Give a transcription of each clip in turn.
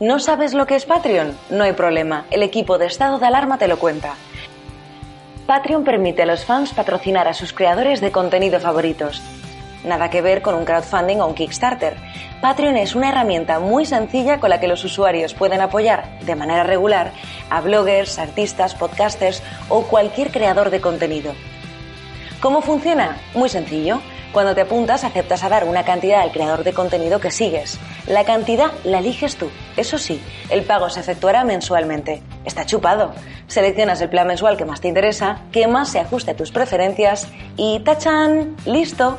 ¿No sabes lo que es Patreon? No hay problema, el equipo de estado de alarma te lo cuenta. Patreon permite a los fans patrocinar a sus creadores de contenido favoritos. Nada que ver con un crowdfunding o un Kickstarter. Patreon es una herramienta muy sencilla con la que los usuarios pueden apoyar de manera regular a bloggers, artistas, podcasters o cualquier creador de contenido. ¿Cómo funciona? Muy sencillo. Cuando te apuntas aceptas a dar una cantidad al creador de contenido que sigues. La cantidad la eliges tú. Eso sí, el pago se efectuará mensualmente. Está chupado. Seleccionas el plan mensual que más te interesa, que más se ajuste a tus preferencias y ¡tachan! ¡Listo!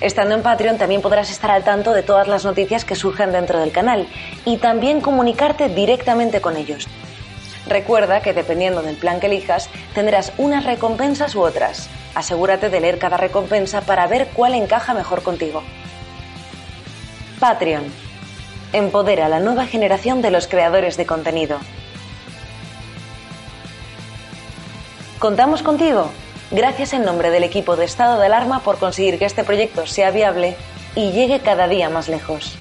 Estando en Patreon también podrás estar al tanto de todas las noticias que surgen dentro del canal y también comunicarte directamente con ellos. Recuerda que dependiendo del plan que elijas, tendrás unas recompensas u otras. Asegúrate de leer cada recompensa para ver cuál encaja mejor contigo. Patreon. Empodera a la nueva generación de los creadores de contenido. Contamos contigo. Gracias en nombre del equipo de estado de alarma por conseguir que este proyecto sea viable y llegue cada día más lejos.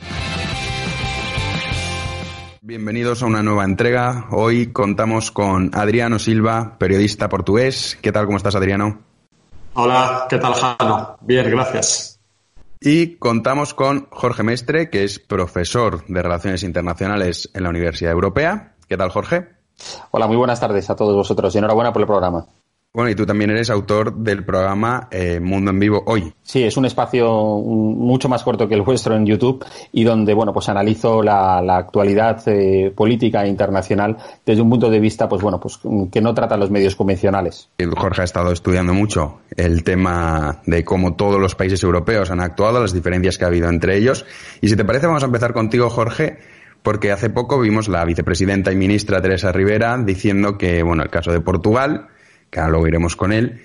Bienvenidos a una nueva entrega. Hoy contamos con Adriano Silva, periodista portugués. ¿Qué tal? ¿Cómo estás, Adriano? Hola, ¿qué tal, Jano? Bien, gracias. Y contamos con Jorge Mestre, que es profesor de Relaciones Internacionales en la Universidad Europea. ¿Qué tal, Jorge? Hola, muy buenas tardes a todos vosotros y enhorabuena por el programa. Bueno, y tú también eres autor del programa eh, Mundo en Vivo Hoy. Sí, es un espacio mucho más corto que el vuestro en YouTube y donde, bueno, pues analizo la, la actualidad eh, política e internacional desde un punto de vista, pues bueno, pues que no trata los medios convencionales. Jorge ha estado estudiando mucho el tema de cómo todos los países europeos han actuado, las diferencias que ha habido entre ellos. Y si te parece, vamos a empezar contigo, Jorge, porque hace poco vimos la vicepresidenta y ministra Teresa Rivera diciendo que, bueno, el caso de Portugal que ahora luego iremos con él,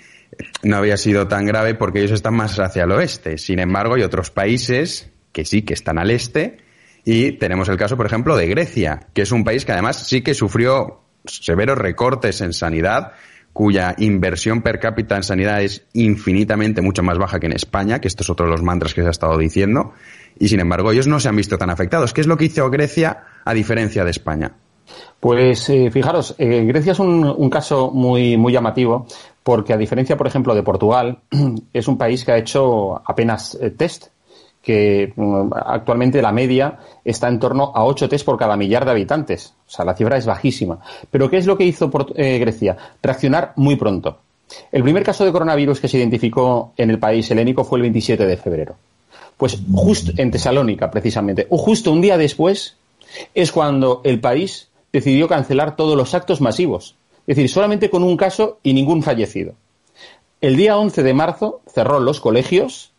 no había sido tan grave porque ellos están más hacia el oeste. Sin embargo, hay otros países que sí que están al este y tenemos el caso, por ejemplo, de Grecia, que es un país que además sí que sufrió severos recortes en sanidad, cuya inversión per cápita en sanidad es infinitamente mucho más baja que en España, que esto es otro de los mantras que se ha estado diciendo, y sin embargo ellos no se han visto tan afectados. ¿Qué es lo que hizo Grecia a diferencia de España? Pues eh, fijaros, eh, Grecia es un, un, caso muy, muy llamativo porque a diferencia, por ejemplo, de Portugal, es un país que ha hecho apenas eh, test, que um, actualmente la media está en torno a 8 test por cada millar de habitantes. O sea, la cifra es bajísima. Pero ¿qué es lo que hizo por, Grecia? Reaccionar muy pronto. El primer caso de coronavirus que se identificó en el país helénico fue el 27 de febrero. Pues justo en Tesalónica, precisamente, o justo un día después, es cuando el país decidió cancelar todos los actos masivos. Es decir, solamente con un caso y ningún fallecido. El día 11 de marzo cerró los colegios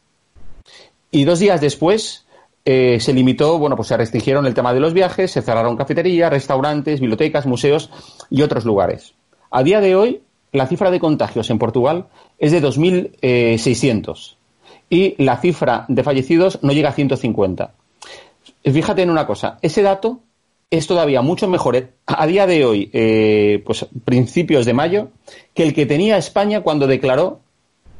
y dos días después eh, se limitó, bueno, pues se restringieron el tema de los viajes, se cerraron cafeterías, restaurantes, bibliotecas, museos y otros lugares. A día de hoy, la cifra de contagios en Portugal es de 2.600 y la cifra de fallecidos no llega a 150. Fíjate en una cosa, ese dato es todavía mucho mejor a día de hoy, eh, pues principios de mayo, que el que tenía España cuando declaró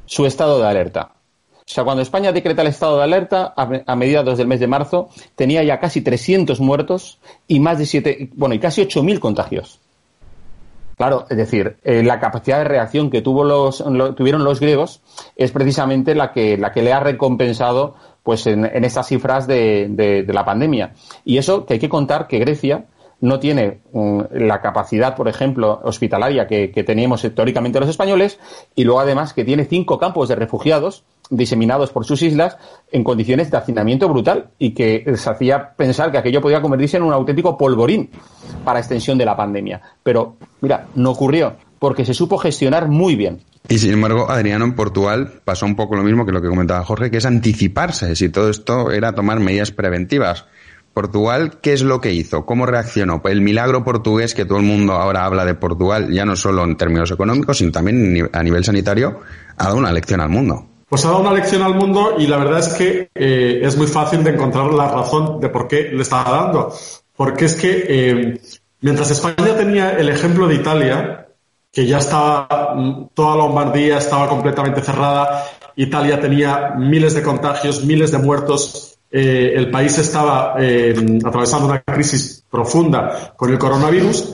su estado de alerta. O sea, cuando España decreta el estado de alerta a, mediados del mes de marzo, tenía ya casi 300 muertos y más de 7, bueno, y casi 8.000 contagios. Claro, es decir, eh, la capacidad de reacción que tuvo los, lo, tuvieron los griegos es precisamente la que, la que le ha recompensado pues en, en estas cifras de, de, de, la pandemia. Y eso que hay que contar que Grecia no tiene um, la capacidad, por ejemplo, hospitalaria que, que, teníamos teóricamente los españoles, y luego además que tiene cinco campos de refugiados diseminados por sus islas en condiciones de hacinamiento brutal y que se hacía pensar que aquello podía convertirse en un auténtico polvorín para extensión de la pandemia. Pero, mira, no ocurrió porque se supo gestionar muy bien. Y sin embargo, Adriano, en Portugal pasó un poco lo mismo que lo que comentaba Jorge, que es anticiparse. Si todo esto era tomar medidas preventivas. Portugal, ¿qué es lo que hizo? ¿Cómo reaccionó? El milagro portugués que todo el mundo ahora habla de Portugal, ya no solo en términos económicos, sino también a nivel sanitario, ha dado una lección al mundo. Pues ha dado una lección al mundo y la verdad es que eh, es muy fácil de encontrar la razón de por qué le estaba dando. Porque es que eh, mientras España tenía el ejemplo de Italia, que ya estaba, mm, toda Lombardía estaba completamente cerrada, Italia tenía miles de contagios, miles de muertos, eh, el país estaba eh, atravesando una crisis profunda con el coronavirus,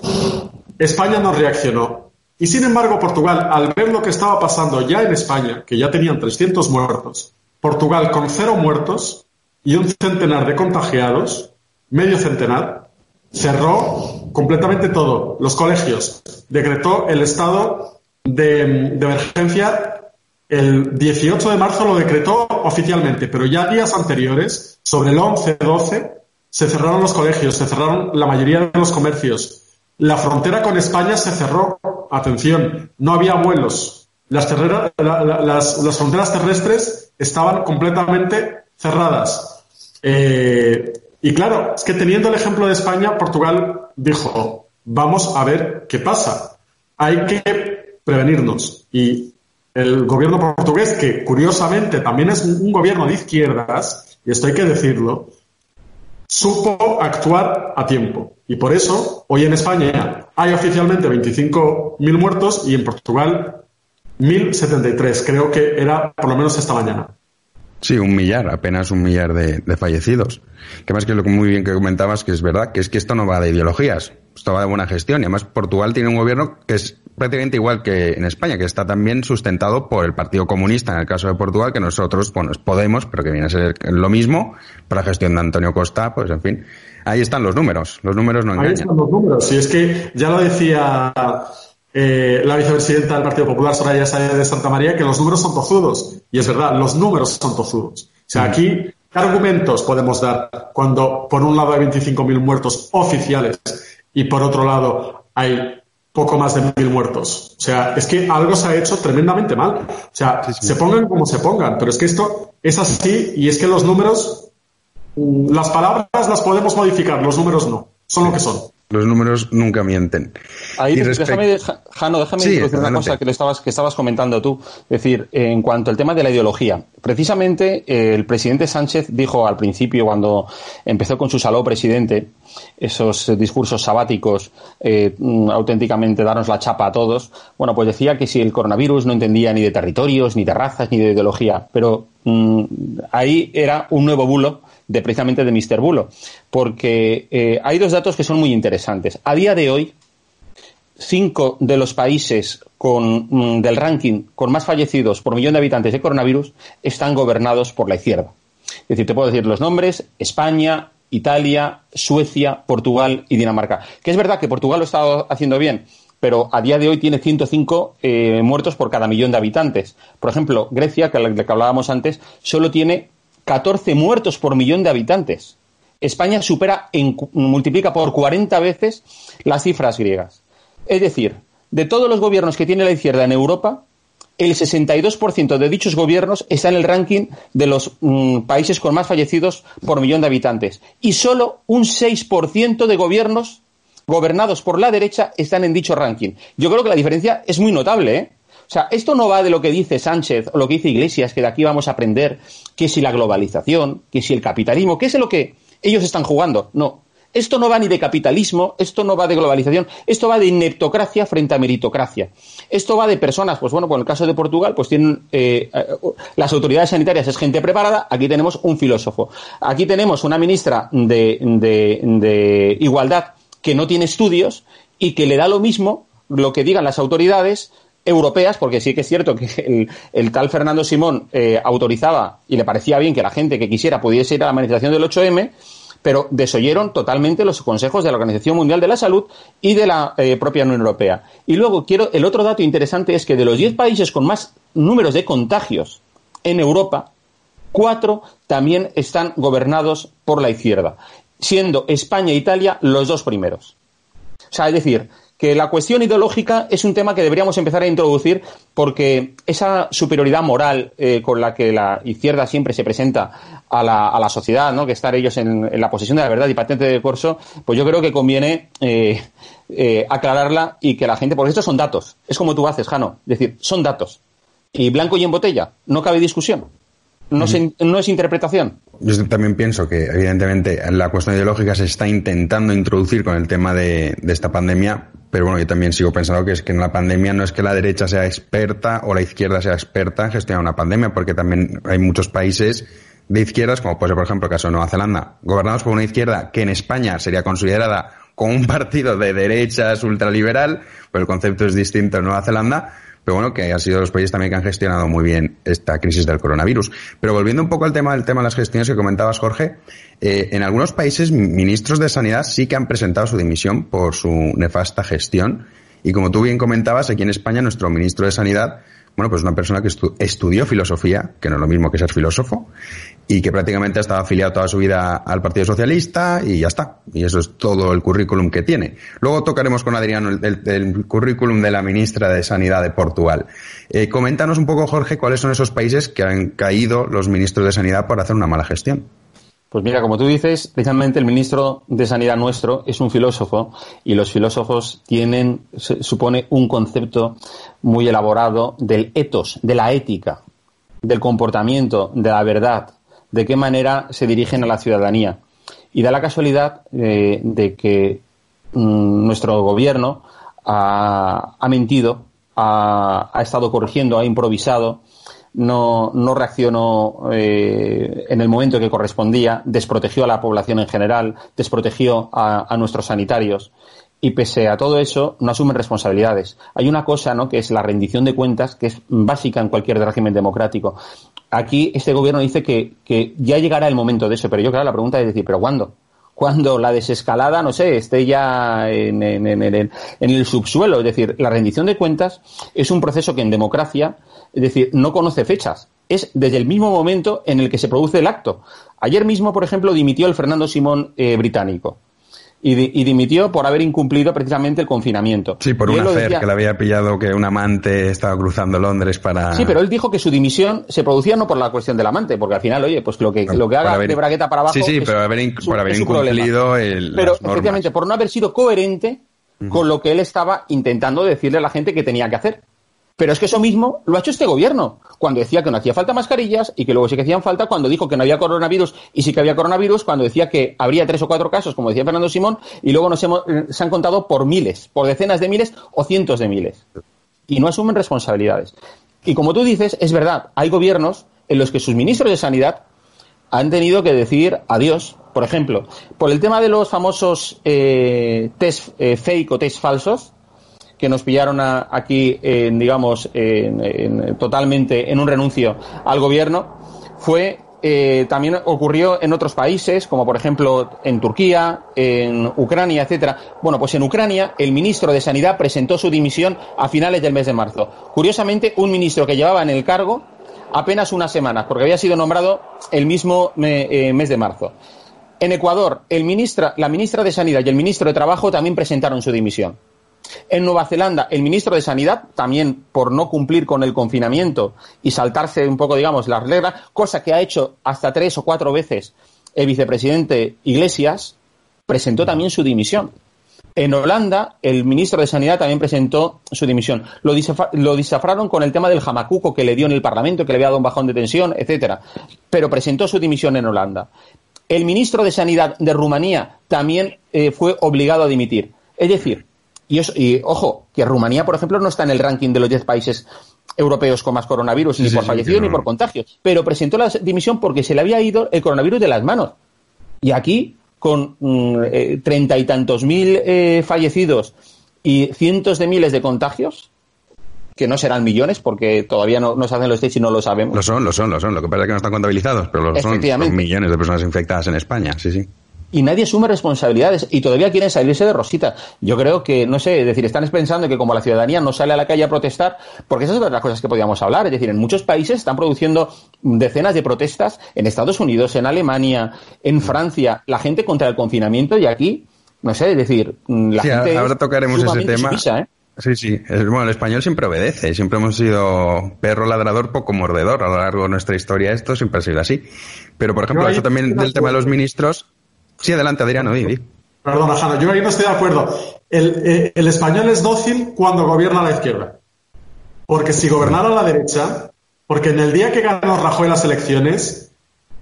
España no reaccionó. Y sin embargo, Portugal, al ver lo que estaba pasando ya en España, que ya tenían 300 muertos, Portugal con cero muertos y un centenar de contagiados, medio centenar, cerró completamente todo, los colegios, decretó el estado de, emergencia el 18 de marzo lo decretó oficialmente, pero ya días anteriores, sobre el 11-12, se cerraron los colegios, se cerraron la mayoría de los comercios. La frontera con España se cerró. Atención, no había vuelos. Las, la- la- las- las fronteras terrestres estaban completamente cerradas. Eh, y claro, es que teniendo el ejemplo de España, Portugal dijo, vamos a ver qué pasa. Hay que prevenirnos. Y el gobierno portugués, que curiosamente también es un gobierno de izquierdas, y esto hay que decirlo, supo actuar a tiempo. Y por eso, hoy en España hay oficialmente 25.000 muertos y en Portugal 1.073. Creo que era por lo menos esta mañana. Sí, un millar, apenas un millar de, de fallecidos. Que más que lo que muy bien que comentabas, que es verdad, que es que esto no va de ideologías, esto va de buena gestión. Y además Portugal tiene un gobierno que es prácticamente igual que en España, que está también sustentado por el Partido Comunista, en el caso de Portugal, que nosotros, bueno, es Podemos, pero que viene a ser lo mismo, para la gestión de Antonio Costa, pues en fin. Ahí están los números, los números no Ahí engañan. están los números. Y es que ya lo decía eh, la vicepresidenta del Partido Popular, Soraya Sáenz de Santa María, que los números son tozudos. Y es verdad, los números son tozudos. O sea, aquí, ¿qué argumentos podemos dar cuando por un lado hay 25.000 muertos oficiales y por otro lado hay poco más de mil muertos? O sea, es que algo se ha hecho tremendamente mal. O sea, se pongan como se pongan, pero es que esto es así y es que los números, mm, las palabras las podemos modificar, los números no. Son lo que son. Los números nunca mienten. Ahí, Y déjame, Jano, déjame Sí, introducir una cosa que, le estabas, que estabas comentando tú. Es decir, en cuanto al tema de la ideología. Precisamente eh, el presidente Sánchez dijo al principio, cuando empezó con su saló presidente, esos eh, discursos sabáticos, eh, mm, auténticamente darnos la chapa a todos, bueno, pues decía que si el coronavirus no entendía ni de territorios, ni de razas, ni de ideología. Pero mm, ahí era un nuevo bulo de precisamente de Mr. Bulo. Porque eh, hay dos datos que son muy interesantes. A día de hoy, cinco de los países con, mm, del ranking con más fallecidos por millón de habitantes de coronavirus están gobernados por la izquierda. Es decir, te puedo decir los nombres, España, Italia, Suecia, Portugal y Dinamarca. Que es verdad que Portugal lo está haciendo bien, pero a día de hoy tiene 105 eh, muertos por cada millón de habitantes. Por ejemplo, Grecia, que, de que hablábamos antes, solo tiene 14 muertos por millón de habitantes. España supera, en, multiplica por 40 veces las cifras griegas. Es decir, de todos los gobiernos que tiene la izquierda en Europa, el 62% de dichos gobiernos está en el ranking de los mm, países con más fallecidos por millón de habitantes. Y solo un 6% de gobiernos gobernados por la derecha están en dicho ranking. Yo creo que la diferencia es muy notable, ¿eh? O sea, esto no va de lo que dice Sánchez o lo que dice Iglesias, que de aquí vamos a aprender que si la globalización, que si el capitalismo, que es lo que ellos están jugando. No. Esto no va ni de capitalismo, esto no va de globalización, esto va de ineptocracia frente a meritocracia. Esto va de personas, pues bueno, con el caso de Portugal, pues tienen eh, las autoridades sanitarias es gente preparada, aquí tenemos un filósofo. Aquí tenemos una ministra de Igualdad que no tiene estudios y que le da lo mismo lo que digan las autoridades europeas, porque sí que es cierto que el, el tal Fernando Simón eh, autorizaba y le parecía bien que la gente que quisiera pudiese ir a la manifestación del 8M, pero desoyeron totalmente los consejos de la Organización Mundial de la Salud y de la eh, propia Unión Europea. Y luego quiero el otro dato interesante es que de los 10 países con más números de contagios en Europa, cuatro también están gobernados por la izquierda, siendo España e Italia los dos primeros. O sea, es decir, que la cuestión ideológica es un tema que deberíamos empezar a introducir porque esa superioridad moral eh, con la que la izquierda siempre se presenta a la, a la sociedad, ¿no? que estar ellos en, en, la posesión de la verdad y patente de corso, pues yo creo que conviene eh, eh, aclararla y que la gente, porque estos son datos, es como tú haces, Jano, es decir, son datos. Y blanco y en botella, no cabe discusión. No, se, no, es interpretación. Yo también pienso que, evidentemente, la cuestión ideológica se está intentando introducir con el tema de, de, esta pandemia, pero bueno, yo también sigo pensando que es que en la pandemia no es que la derecha sea experta o la izquierda sea experta en gestionar una pandemia, porque también hay muchos países de izquierdas, como puede ser, por ejemplo, el caso de Nueva Zelanda, gobernados por una izquierda que en España sería considerada como un partido de derechas ultraliberal, pero el concepto es distinto en Nueva Zelanda, pero bueno, que han sido los países también que han gestionado muy bien esta crisis del coronavirus. Pero volviendo un poco al tema del tema de las gestiones que comentabas, Jorge, eh, en algunos países ministros de Sanidad sí que han presentado su dimisión por su nefasta gestión. Y como tú bien comentabas, aquí en España nuestro ministro de Sanidad bueno, pues una persona que estu estudió filosofía, que no es lo mismo que ser filósofo, y que prácticamente ha estado afiliado toda su vida al Partido Socialista y ya está. Y eso es todo el currículum que tiene. Luego tocaremos con Adriano el, currículum de la ministra de Sanidad de Portugal. Eh, coméntanos un poco, Jorge, cuáles son esos países que han caído los ministros de Sanidad por hacer una mala gestión. Pues mira, como tú dices, precisamente el ministro de Sanidad nuestro es un filósofo y los filósofos tienen, supone un concepto muy elaborado del etos, de la ética, del comportamiento, de la verdad, de qué manera se dirigen a la ciudadanía. Y da la casualidad eh, de que mmm, nuestro gobierno ha, mentido, ha estado corrigiendo, ha improvisado no, no reaccionó eh, en el momento que correspondía, desprotegió a la población en general, desprotegió a, nuestros sanitarios y pese a todo eso no asumen responsabilidades. Hay una cosa, ¿no?, que es la rendición de cuentas, que es básica en cualquier régimen democrático. Aquí este gobierno dice que, que ya llegará el momento de eso, pero yo claro, la pregunta es decir, ¿pero cuándo? Cuando la desescalada, no sé, esté ya en, en, en, en, el subsuelo. Es decir, la rendición de cuentas es un proceso que en democracia, es decir, no conoce fechas. Es desde el mismo momento en el que se produce el acto. Ayer mismo, por ejemplo, dimitió el Fernando Simón eh, británico. Y, di, y, dimitió por haber incumplido precisamente el confinamiento. Sí, por y una hacer que le había pillado que un amante estaba cruzando Londres para... Sí, pero él dijo que su dimisión se producía no por la cuestión del amante, porque al final, oye, pues lo que, lo que haga haber... de bragueta para abajo... Sí, sí, pero haber, su, por haber incumplido el, Pero efectivamente, por no haber sido coherente uh -huh. con lo que él estaba intentando decirle a la gente que tenía que hacer. Pero es que eso mismo lo ha hecho este gobierno, cuando decía que no hacía falta mascarillas y que luego sí que hacían falta, cuando dijo que no había coronavirus y sí que había coronavirus, cuando decía que habría tres o cuatro casos, como decía Fernando Simón, y luego nos hemos, se han contado por miles, por decenas de miles o cientos de miles. Y no asumen responsabilidades. Y como tú dices, es verdad, hay gobiernos en los que sus ministros de Sanidad han tenido que decir adiós. Por ejemplo, por el tema de los famosos eh, test eh, fake o test falsos, que nos pillaron a, aquí, en, digamos, en, en, totalmente en un renuncio al gobierno, fue eh, también ocurrió en otros países, como por ejemplo en Turquía, en Ucrania, etcétera. Bueno, pues en Ucrania el ministro de Sanidad presentó su dimisión a finales del mes de marzo. Curiosamente, un ministro que llevaba en el cargo apenas unas semanas, porque había sido nombrado el mismo me, eh, mes de marzo. En Ecuador, el ministra, la ministra de Sanidad y el ministro de Trabajo también presentaron su dimisión. En Nueva Zelanda, el ministro de Sanidad, también por no cumplir con el confinamiento y saltarse un poco, digamos, las reglas, cosa que ha hecho hasta tres o cuatro veces el vicepresidente Iglesias, presentó también su dimisión. En Holanda, el ministro de Sanidad también presentó su dimisión. Lo, lo disafraron con el tema del jamacuco que le dio en el Parlamento, que le había dado un bajón de tensión, etcétera. Pero presentó su dimisión en Holanda. El ministro de Sanidad de Rumanía también eh, fue obligado a dimitir. Es decir, y, eso, y, ojo, que Rumanía, por ejemplo, no está en el ranking de los 10 países europeos con más coronavirus, sí, ni por sí, fallecidos ni por contagios. Pero presentó la dimisión porque se le había ido el coronavirus de las manos. Y aquí, con treinta mm, eh, y tantos mil eh, fallecidos y cientos de miles de contagios, que no serán millones porque todavía no, no se hacen los test y no lo sabemos. Lo son, lo son, lo son. Lo que pasa es que no están contabilizados, pero lo son, son millones de personas infectadas en España, sí, sí y nadie asume responsabilidades y todavía quieren salirse de rosita. Yo creo que, no sé, es decir, están pensando que como la ciudadanía no sale a la calle a protestar, porque esas son las cosas que podíamos hablar. Es decir, en muchos países están produciendo decenas de protestas, en Estados Unidos, en Alemania, en Francia, la gente contra el confinamiento y aquí no sé, es decir, mm, la Sí, gente ahora tocaremos ese tema. sumisa, ¿eh? Sí, sí. Bueno, el español siempre obedece. Siempre hemos sido perro ladrador, poco mordedor. A lo largo de nuestra historia esto siempre ha sido así. Pero, por ejemplo, eso también del tema de los ministros. Sí, adelante, Adriano, di, di. Perdona, Jana, yo ahí no estoy de acuerdo. El, eh, el español es dócil cuando gobierna a la izquierda. Porque si gobernara a la derecha, porque en el día que ganó Rajoy las elecciones,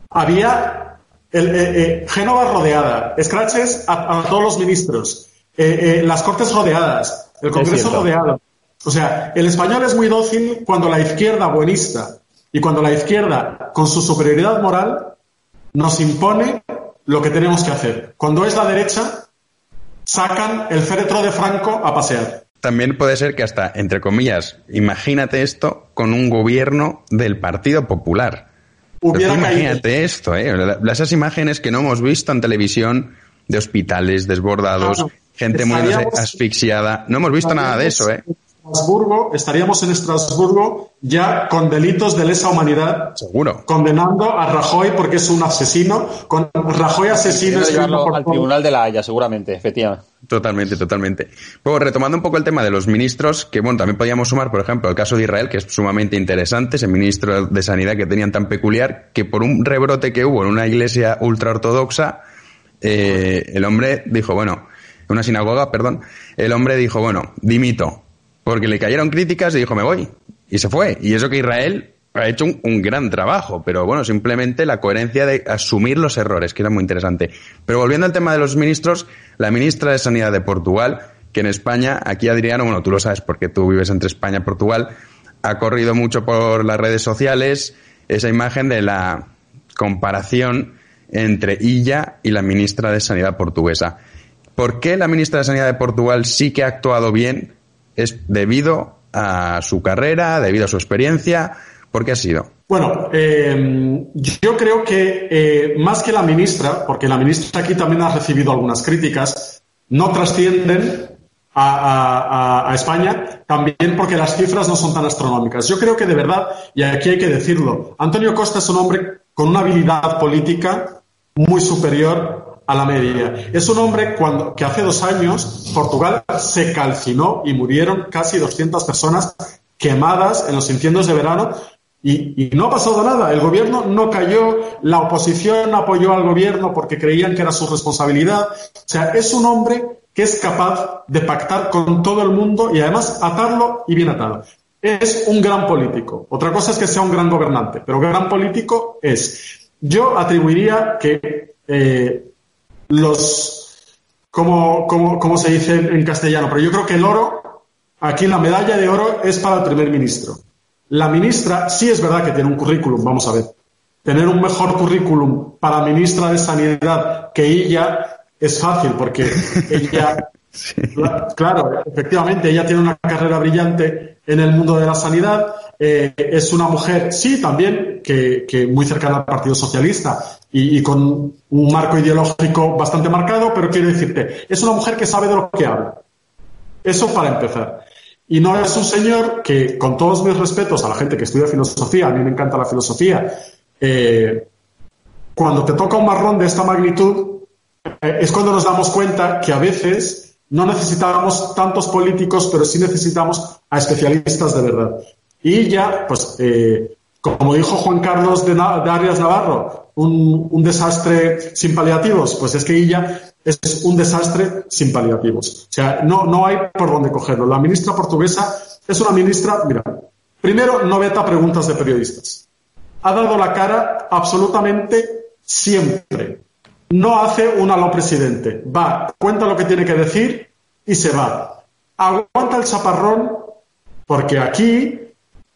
había el, eh, eh, Génova rodeada, escraches a, a todos los ministros, eh, eh, las Cortes rodeadas, el Congreso rodeado. O sea, el español es muy dócil cuando la izquierda buenista y cuando la izquierda, con su superioridad moral, nos impone lo que tenemos que hacer. Cuando es la derecha, sacan el féretro de Franco a pasear. También puede ser que hasta, entre comillas, imagínate esto con un gobierno del Partido Popular. Hubiera caído. imagínate esto, ¿eh? Esas imágenes que no hemos visto en televisión de hospitales desbordados, gente Estaríamos- asfixiada. No hemos visto nada de eso, ¿eh? Estrasburgo, estaríamos en Estrasburgo ya con delitos de lesa humanidad, Seguro. condenando a Rajoy porque es un asesino, con Rajoy asesino por al todo. Tribunal de la Haya, seguramente, efectivamente. Totalmente, totalmente. Luego, retomando un poco el tema de los ministros, que bueno, también podíamos sumar, por ejemplo, el caso de Israel, que es sumamente interesante, ese ministro de Sanidad que tenían tan peculiar, que por un rebrote que hubo en una iglesia ultraortodoxa, eh, el hombre dijo, bueno, en una sinagoga, perdón, el hombre dijo, bueno, dimito, porque le cayeron críticas y dijo, me voy. Y se fue. Y eso que Israel ha hecho un, gran trabajo, pero bueno, simplemente la coherencia de asumir los errores, que era muy interesante. Pero volviendo al tema de los ministros, la ministra de Sanidad de Portugal, que en España, aquí Adriano, bueno, tú lo sabes porque tú vives entre España y Portugal, ha corrido mucho por las redes sociales esa imagen de la comparación entre ella y la ministra de Sanidad portuguesa. ¿Por qué la ministra de Sanidad de Portugal sí que ha actuado bien? ¿Es debido a su carrera, debido a su experiencia? ¿Por qué ha sido? Bueno, eh, yo creo que eh, más que la ministra, porque la ministra aquí también ha recibido algunas críticas, no trascienden a, a- España, también porque las cifras no son tan astronómicas. Yo creo que de verdad, y aquí hay que decirlo, Antonio Costa es un hombre con una habilidad política muy superior a la media. Es un hombre cuando, que hace dos años Portugal se calcinó y murieron casi 200 personas quemadas en los incendios de verano y, y no ha pasado nada. El gobierno no cayó, la oposición apoyó al gobierno porque creían que era su responsabilidad. O sea, es un hombre que es capaz de pactar con todo el mundo y además atarlo y bien atado. Es un gran político. Otra cosa es que sea un gran gobernante, pero gran político es. Yo atribuiría que eh, los, como, como, como se dice en castellano, pero yo creo que el oro, aquí la medalla de oro es para el primer ministro. La ministra sí es verdad que tiene un currículum, vamos a ver. Tener un mejor currículum para ministra de Sanidad que ella es fácil porque ella, cla- claro, efectivamente, ella tiene una carrera brillante en el mundo de la sanidad. eh, es una mujer, sí, también, que, muy cercana al Partido Socialista y, y con un marco ideológico bastante marcado, pero quiero decirte, es una mujer que sabe de lo que habla. Eso para empezar. Y no es un señor que, con todos mis respetos a la gente que estudia filosofía, a mí me encanta la filosofía, eh, cuando te toca un marrón de esta magnitud, eh, es cuando nos damos cuenta que a veces no necesitamos tantos políticos, pero sí necesitamos a especialistas de verdad. Y ya, pues, eh, como dijo Juan Carlos de, Arias Navarro, un, un desastre sin paliativos, pues es que ella es un desastre sin paliativos. O sea, no, no hay por dónde cogerlo. La ministra portuguesa es una ministra, mira, primero no veta preguntas de periodistas. Ha dado la cara absolutamente siempre. No hace un lo presidente. Va, cuenta lo que tiene que decir y se va. Aguanta el chaparrón porque aquí,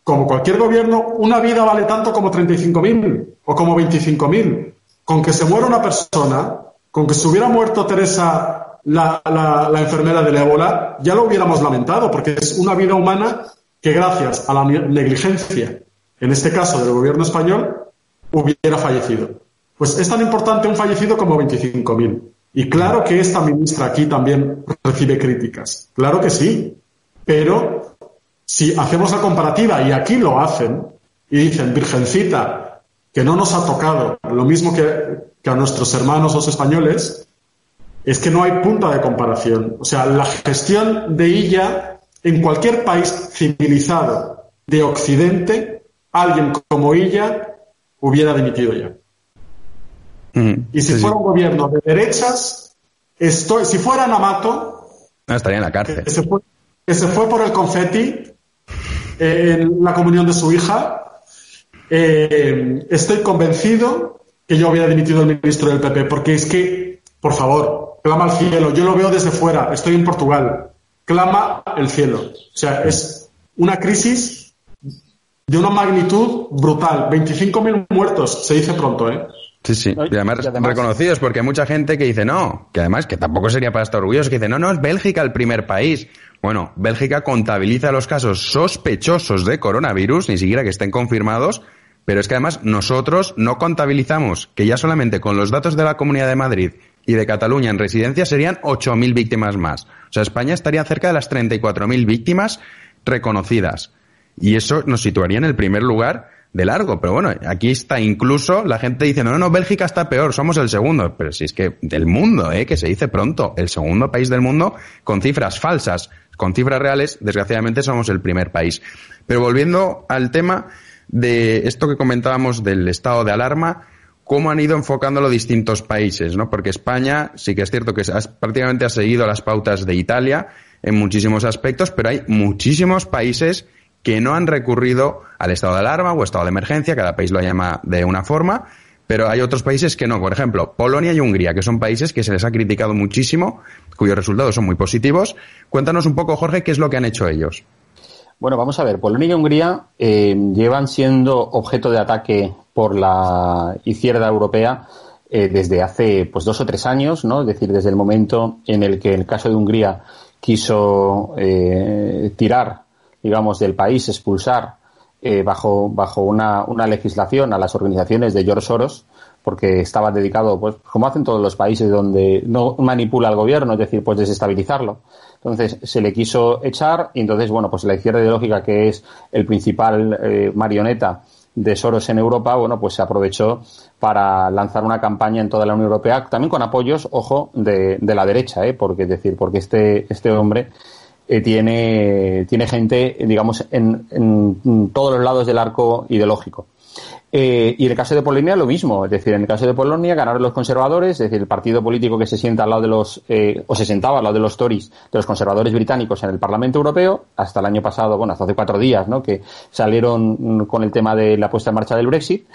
como cualquier gobierno, una vida vale tanto como 35.000 o como 25.000. Con que se muera una persona, con que se hubiera muerto Teresa, la, la- la enfermera del ébola, ya lo hubiéramos lamentado, porque es una vida humana que gracias a la ne- negligencia, en este caso del gobierno español, hubiera fallecido. Pues es tan importante un fallecido como 25.000. Y claro que esta ministra aquí también recibe críticas. Claro que sí. Pero si hacemos la comparativa, y aquí lo hacen, y dicen, Virgencita, que no nos ha tocado lo mismo que, a nuestros hermanos los españoles, es que no hay punta de comparación. O sea, la gestión de ella en cualquier país civilizado de Occidente, alguien como ella hubiera dimitido ya. Mm, Y si sí, fuera un gobierno de derechas, estoy, si fuera Namato, No, estaría en la cárcel. que se fue, que se fue por el confeti en la comunión de su hija, eh, estoy convencido que yo hubiera dimitido el ministro del PP, porque es que, por favor, clama al cielo. Yo lo veo desde fuera, estoy en Portugal. Clama el cielo. O sea, es una crisis de una magnitud brutal. 25.000 muertos, se dice pronto, ¿eh? Sí, sí. No, Y además, y además- reconocidos, porque hay mucha gente que dice no, que además que tampoco sería para estar orgulloso, que dice no, no, es Bélgica el primer país. Bueno, Bélgica contabiliza los casos sospechosos de coronavirus, ni siquiera que estén confirmados, pero es que además nosotros no contabilizamos que ya solamente con los datos de la Comunidad de Madrid y de Cataluña en residencia serían 8.000 víctimas más. O sea, España estaría cerca de las 34.000 víctimas reconocidas. Y eso nos situaría en el primer lugar de largo. Pero bueno, aquí está incluso la gente diciendo, no, no, Bélgica está peor, somos el segundo. Pero si es que del mundo, ¿eh? que se dice pronto, el segundo país del mundo con cifras falsas, con cifras reales, desgraciadamente somos el primer país. Pero volviendo al tema de esto que comentábamos del estado de alarma, cómo han ido enfocándolo distintos países, ¿no? Porque España sí que es cierto que prácticamente ha seguido las pautas de Italia en muchísimos aspectos, pero hay muchísimos países que no han recurrido al estado de alarma o estado de emergencia, cada país lo llama de una forma, pero hay otros países que no. Por ejemplo, Polonia y Hungría, que son países que se les ha criticado muchísimo, cuyos resultados son muy positivos. Cuéntanos un poco, Jorge, qué es lo que han hecho ellos. Bueno, vamos a ver. Polonia y Hungría eh, llevan siendo objeto de ataque por la izquierda europea eh, desde hace pues dos o tres años, ¿no? Es decir, desde el momento en el que el caso de Hungría quiso eh, tirar, digamos, del país, expulsar eh, bajo bajo una, una legislación a las organizaciones de George Soros, porque estaba dedicado, pues, como hacen todos los países donde no manipula al gobierno, es decir, pues desestabilizarlo. Entonces se le quiso echar y entonces, bueno, pues la izquierda ideológica, que es el principal eh, marioneta de Soros en Europa, bueno, pues se aprovechó para lanzar una campaña en toda la Unión Europea, también con apoyos, ojo, de, de la derecha, ¿eh? porque es decir, porque este, este hombre eh, tiene, tiene gente, digamos, en, en todos los lados del arco ideológico. Eh, y en el caso de Polonia lo mismo, es decir, en el caso de Polonia ganaron los conservadores, es decir, el partido político que se sienta al lado de los, eh, o se sentaba al lado de los Tories, de los conservadores británicos en el Parlamento Europeo, hasta el año pasado, bueno, hasta hace cuatro días, ¿no? Que salieron con el tema de la puesta en marcha del Brexit.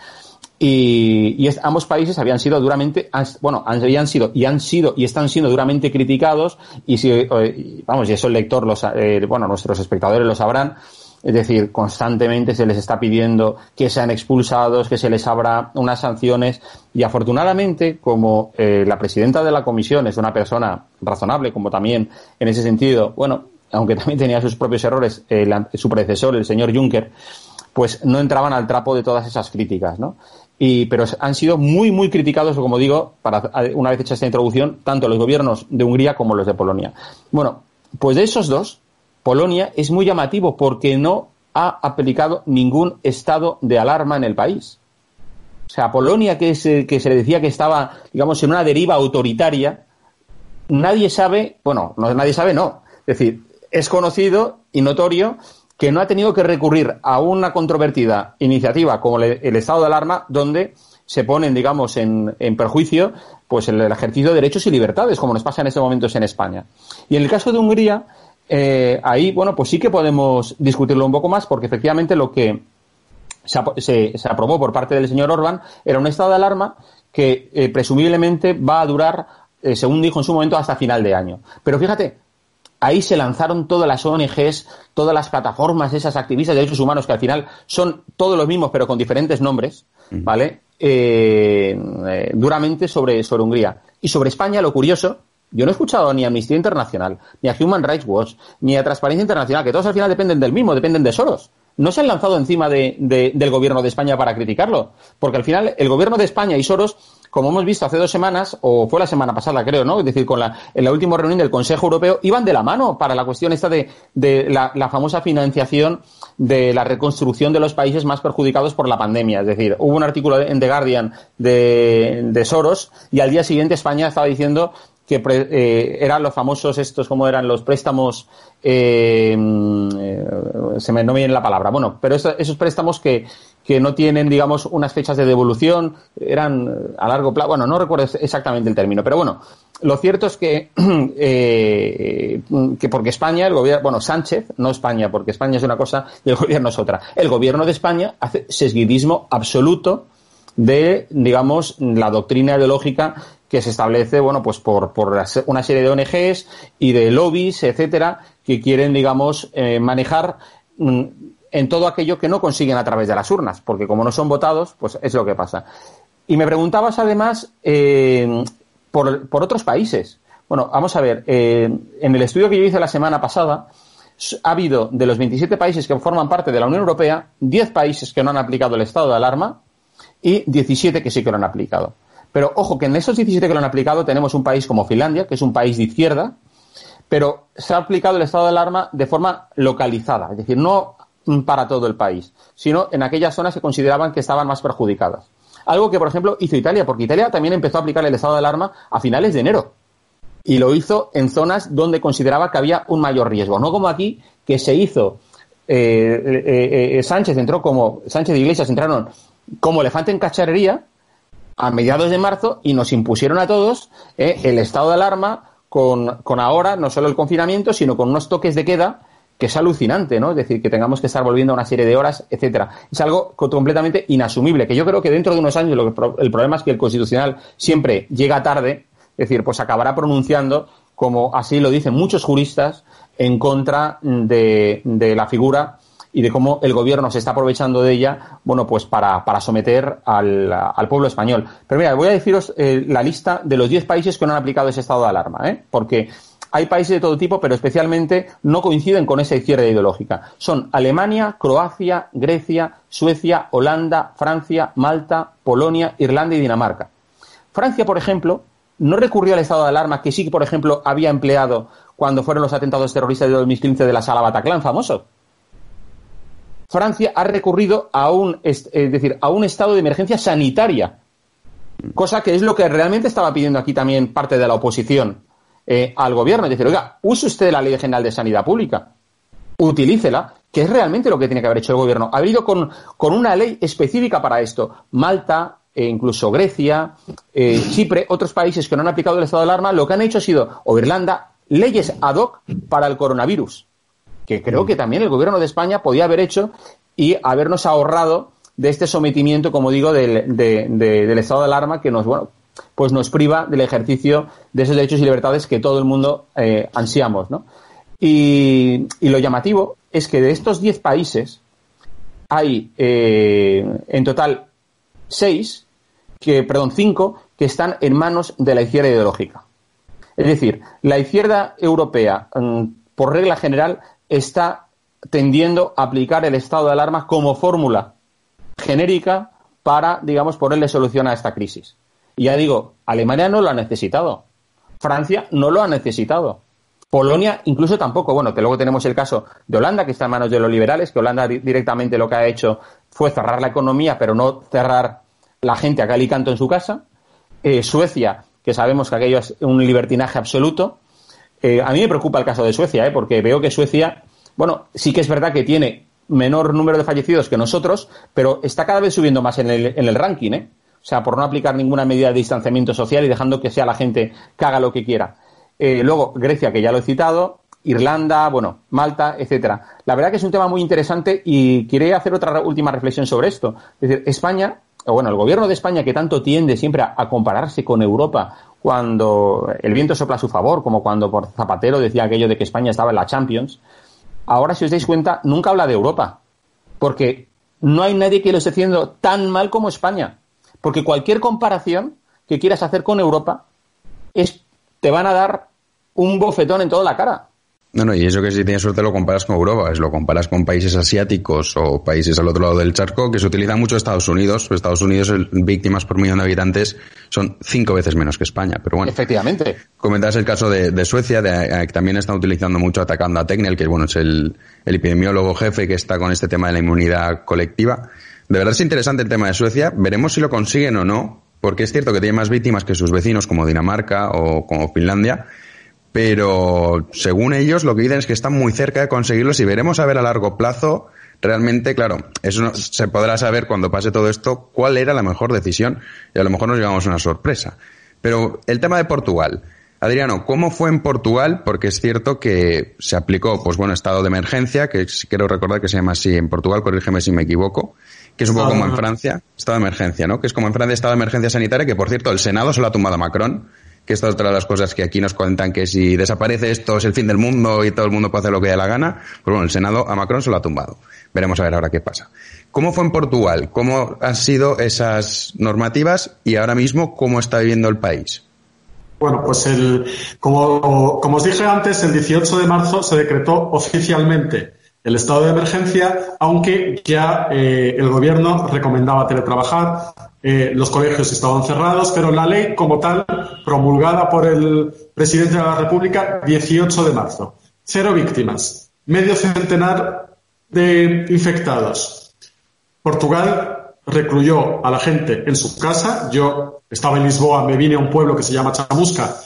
Y, y ambos países habían sido duramente, bueno, habían sido y han sido y están siendo duramente criticados y si, eh, vamos, y eso el lector, los, eh, bueno, nuestros espectadores lo sabrán, es decir, constantemente se les está pidiendo que sean expulsados, que se les abra unas sanciones y afortunadamente, como eh, la presidenta de la comisión es una persona razonable, como también en ese sentido, bueno, aunque también tenía sus propios errores, eh, su predecesor, el señor Juncker, pues no entraban al trapo de todas esas críticas, ¿no? Y, pero han sido muy, muy criticados, como digo, para, una vez hecha esta introducción, tanto los gobiernos de Hungría como los de Polonia. Bueno, pues de esos dos, Polonia es muy llamativo porque no ha aplicado ningún estado de alarma en el país. O sea, Polonia, que, se, que se le decía que estaba, digamos, en una deriva autoritaria, nadie sabe, bueno, no, nadie sabe, no. Es decir, es conocido y notorio que no ha tenido que recurrir a una controvertida iniciativa como el estado de alarma, donde se ponen, digamos, en, en perjuicio pues el, ejercicio de derechos y libertades, como nos pasa en estos momentos en España. Y en el caso de Hungría, eh, ahí, bueno, pues sí que podemos discutirlo un poco más, porque efectivamente lo que se, se- se aprobó por parte del señor Orban era un estado de alarma que eh, presumiblemente va a durar, eh, según dijo en su momento, hasta final de año. Pero fíjate, ahí se lanzaron todas las ONGs, todas las plataformas, esas activistas de derechos humanos que al final son todos los mismos pero con diferentes nombres, ¿vale? Eh, eh, duramente sobre, sobre Hungría. Y sobre España, lo curioso, yo no he escuchado ni a Amnistía Internacional, ni a Human Rights Watch, ni a Transparencia Internacional, que todos al final dependen del mismo, dependen de Soros. No se han lanzado encima de- de- del gobierno de España para criticarlo, porque al final el gobierno de España y Soros, como hemos visto hace dos semanas, o fue la semana pasada creo, ¿no? Es decir, con la, en la última reunión del Consejo Europeo, iban de la mano para la cuestión esta de, de la, la famosa financiación de la reconstrucción de los países más perjudicados por la pandemia. Es decir, hubo un artículo en The Guardian de, de Soros y al día siguiente España estaba diciendo que eh, eran los famosos estos, como eran los préstamos, eh, mm, eh, se me no me viene la palabra, bueno, pero eso- esos préstamos que, que no tienen, digamos, unas fechas de devolución, eran eh, a largo plazo, bueno, no recuerdo ex- exactamente el término, pero bueno, lo cierto es que, eh, que porque España, el gobierno, bueno, Sánchez, no España, porque España es una cosa y el gobierno es otra, el gobierno de España hace sesguidismo absoluto de, digamos, la doctrina ideológica que se establece, bueno, pues por, por una serie de ONGs y de lobbies, etcétera, que quieren, digamos, eh, manejar mm, en todo aquello que no consiguen a través de las urnas, porque como no son votados, pues es lo que pasa. Y me preguntabas además eh, por, por otros países. Bueno, vamos a ver, eh, en el estudio que yo hice la semana pasada, ha habido de los 27 países que forman parte de la Unión Europea, 10 países que no han aplicado el estado de alarma y 17 que sí que lo han aplicado. Pero ojo que en esos 17 que lo han aplicado tenemos un país como Finlandia, que es un país de izquierda, pero se ha aplicado el estado de alarma de forma localizada, es decir, no para todo el país, sino en aquellas zonas que consideraban que estaban más perjudicadas. Algo que, por ejemplo, hizo Italia, porque Italia también empezó a aplicar el estado de alarma a finales de enero. Y lo hizo en zonas donde consideraba que había un mayor riesgo. No como aquí, que se hizo. eh, eh, eh, Sánchez entró como. Sánchez y Iglesias entraron como elefante en cacharrería a mediados de marzo y nos impusieron a todos eh, el estado de alarma con, con ahora no solo el confinamiento, sino con unos toques de queda es alucinante, ¿no? Es decir, que tengamos que estar volviendo a una serie de horas, etcétera. Es algo co- completamente inasumible, que yo creo que dentro de unos años lo que el problema es que el Constitucional siempre llega tarde, es decir, pues acabará pronunciando, como así lo dicen muchos juristas, en contra de, la figura y de cómo el gobierno se está aprovechando de ella, bueno, pues para, someter al, al pueblo español. Pero mira, voy a deciros eh, la lista de los 10 países que no han aplicado ese estado de alarma, ¿eh? Porque hay países de todo tipo, pero especialmente no coinciden con esa izquierda ideológica. Son Alemania, Croacia, Grecia, Suecia, Holanda, Francia, Malta, Polonia, Irlanda y Dinamarca. Francia, por ejemplo, no recurrió al estado de alarma que sí, por ejemplo, había empleado cuando fueron los atentados terroristas de 2015 de la sala Bataclan famoso. Francia ha recurrido a un, es decir, a un estado de emergencia sanitaria, cosa que es lo que realmente estaba pidiendo aquí también parte de la oposición eh, al gobierno. Es decir, oiga, use usted la Ley General de Sanidad Pública, utilícela, que es realmente lo que tiene que haber hecho el gobierno. Ha habido con, con una ley específica para esto. Malta, e incluso Grecia, eh, Chipre, otros países que no han aplicado el estado de alarma, lo que han hecho ha sido, o Irlanda, leyes ad hoc para el coronavirus, que creo que también el gobierno de España podía haber hecho y habernos ahorrado de este sometimiento, como digo, del, de- de- del estado de alarma que nos, bueno, pues nos priva del ejercicio de esos derechos y libertades que todo el mundo eh, ansiamos, ¿no? Y, lo llamativo es que de estos 10 países hay eh, en total 6, que, perdón, 5 que están en manos de la izquierda ideológica. Es decir, la izquierda europea, mm, por regla general, está tendiendo a aplicar el estado de alarma como fórmula genérica para, digamos, ponerle solución a esta crisis. Ya digo, Alemania no lo ha necesitado. Francia no lo ha necesitado. Polonia incluso tampoco. Bueno, que luego tenemos el caso de Holanda, que está en manos de los liberales, que Holanda di- directamente lo que ha hecho fue cerrar la economía, pero no cerrar la gente a cal y canto en su casa. Eh, Suecia, que sabemos que aquello es un libertinaje absoluto. Eh, a mí me preocupa el caso de Suecia, ¿eh? porque veo que Suecia, bueno, sí que es verdad que tiene menor número de fallecidos que nosotros, pero está cada vez subiendo más en el, en el ranking, ¿eh? O sea, por no aplicar ninguna medida de distanciamiento social y dejando que sea la gente que haga lo que quiera. Eh, luego, Grecia, que ya lo he citado, Irlanda, bueno, Malta, etcétera. La verdad que es un tema muy interesante y quería hacer otra última reflexión sobre esto. Es decir, España, o bueno, el gobierno de España que tanto tiende siempre a, a compararse con Europa cuando el viento sopla a su favor, como cuando por Zapatero decía aquello de que España estaba en la Champions, ahora si os dais cuenta, nunca habla de Europa. Porque no hay nadie que lo esté haciendo tan mal como España. Porque cualquier comparación que quieras hacer con Europa es, te van a dar un bofetón en toda la cara. No, no, y eso que si tienes suerte lo comparas con Europa, es lo comparas con países asiáticos o países al otro lado del charco, que se utiliza mucho Estados Unidos. Estados Unidos, el- víctimas por millón de habitantes, son cinco veces menos que España. Pero bueno, Efectivamente. comentabas el caso de, de Suecia, de, eh, que también están utilizando mucho atacando a Tecnel, que bueno, es el, el epidemiólogo jefe que está con este tema de la inmunidad colectiva. De verdad es interesante el tema de Suecia. Veremos si lo consiguen o no, porque es cierto que tiene más víctimas que sus vecinos como Dinamarca o como Finlandia, pero según ellos lo que dicen es que están muy cerca de conseguirlos y veremos a ver a largo plazo realmente, claro, eso no- se podrá saber cuando pase todo esto cuál era la mejor decisión y a lo mejor nos llevamos una sorpresa. Pero el tema de Portugal. Adriano, ¿cómo fue en Portugal? Porque es cierto que se aplicó, pues bueno, estado de emergencia, que quiero recordar que se llama así en Portugal, corrígeme si me equivoco, que es un poco como en Francia, estado de emergencia, ¿no? Que es como en Francia, estado de emergencia sanitaria, que por cierto, el Senado se lo ha tumbado a Macron, que esta es otra de las cosas que aquí nos cuentan que si desaparece esto es el fin del mundo y todo el mundo puede hacer lo que dé la gana, pues bueno, el Senado a Macron se lo ha tumbado. Veremos a ver ahora qué pasa. ¿Cómo fue en Portugal? ¿Cómo han sido esas normativas y ahora mismo cómo está viviendo el país? Bueno, pues el, como, como os dije antes, el 18 de marzo se decretó oficialmente el estado de emergencia, aunque ya eh, el gobierno recomendaba teletrabajar, eh, los colegios estaban cerrados, pero la ley como tal, promulgada por el presidente de la República, 18 de marzo. Cero víctimas, medio centenar de infectados. Portugal recluyó a la gente en su casa. Yo estaba en Lisboa, me vine a un pueblo que se llama Chamusca.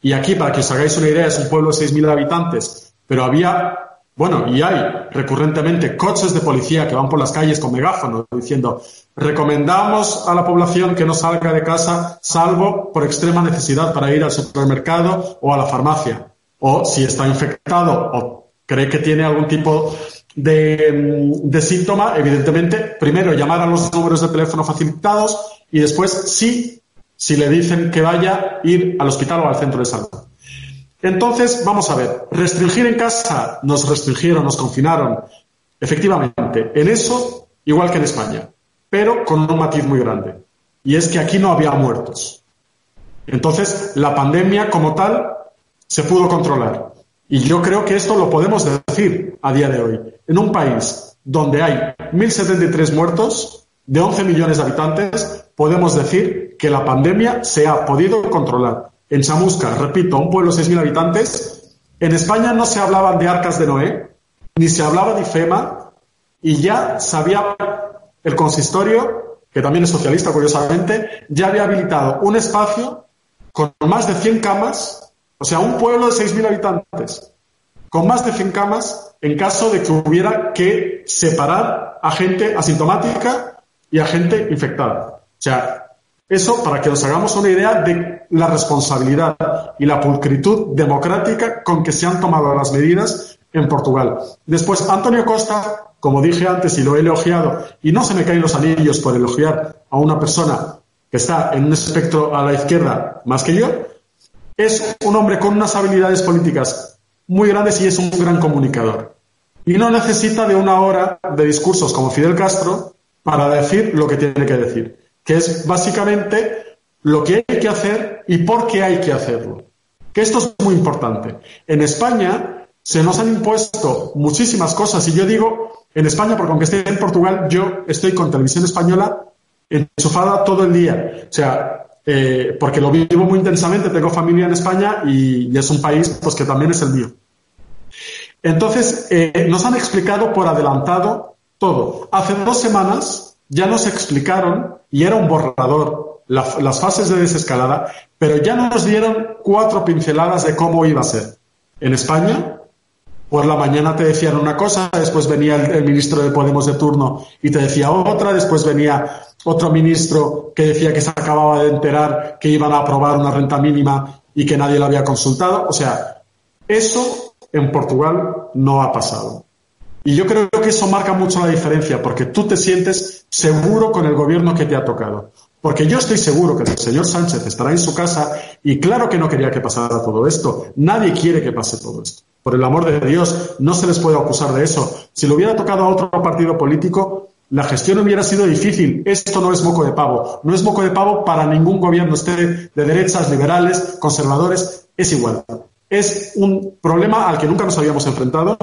Y aquí, para que os hagáis una idea, es un pueblo de 6.000 habitantes. Pero había, bueno, y hay recurrentemente coches de policía que van por las calles con megáfonos diciendo recomendamos a la población que no salga de casa salvo por extrema necesidad para ir al supermercado o a la farmacia. O si está infectado o cree que tiene algún tipo de, mm, síntoma, evidentemente, primero llamar a los números de teléfono facilitados y después, sí, si le dicen que vaya, ir al hospital o al centro de salud. Entonces, vamos a ver, restringir en casa, nos restringieron, nos confinaron, efectivamente, en eso, igual que en España, pero con un matiz muy grande, y es que aquí no había muertos. Entonces, la pandemia como tal se pudo controlar. Y yo creo que esto lo podemos decir a día de hoy. En un país donde hay 1.073 muertos, de 11 millones de habitantes, podemos decir que la pandemia se ha podido controlar. En Chamusca, repito, un pueblo de 6.000 habitantes, en España no se hablaban de arcas de Noé, ni se hablaba de IFEMA, y ya sabía el consistorio, que también es socialista, curiosamente, ya había habilitado un espacio con más de 100 camas, o sea, un pueblo de 6.000 habitantes, con más de 100 camas en caso de que hubiera que separar a gente asintomática y a gente infectada. O sea, eso para que nos hagamos una idea de la responsabilidad y la pulcritud democrática con que se han tomado las medidas en Portugal. Después, Antonio Costa, como dije antes y lo he elogiado, y no se me caen los anillos por elogiar a una persona que está en un espectro a la izquierda más que yo, es un hombre con unas habilidades políticas muy grandes y es un gran comunicador. Y no necesita de una hora de discursos como Fidel Castro para decir lo que tiene que decir, que es básicamente lo que hay que hacer y por qué hay que hacerlo. Que esto es muy importante. En España se nos han impuesto muchísimas cosas y yo digo en España, porque aunque esté en Portugal, yo estoy con televisión española enchufada todo el día. O sea, eh, porque lo vivo muy intensamente, tengo familia en España y, es un país pues que también es el mío. Entonces, eh, nos han explicado por adelantado todo. Hace dos semanas ya nos explicaron, y era un borrador, la- las fases de desescalada, pero ya nos dieron cuatro pinceladas de cómo iba a ser. En España, por la mañana te decían una cosa, después venía el, el ministro de Podemos de turno y te decía otra, después venía otro ministro que decía que se acababa de enterar que iban a aprobar una renta mínima y que nadie la había consultado. O sea, eso en Portugal no ha pasado. Y yo creo que eso marca mucho la diferencia, porque tú te sientes seguro con el gobierno que te ha tocado. Porque yo estoy seguro que el señor Sánchez estará en su casa y claro que no quería que pasara todo esto. Nadie quiere que pase todo esto. Por el amor de Dios, no se les puede acusar de eso. Si le hubiera tocado a otro partido político, la gestión hubiera sido difícil. Esto no es moco de pavo. No es moco de pavo para ningún gobierno, esté de derechas, liberales, conservadores, es igual. Es un problema al que nunca nos habíamos enfrentado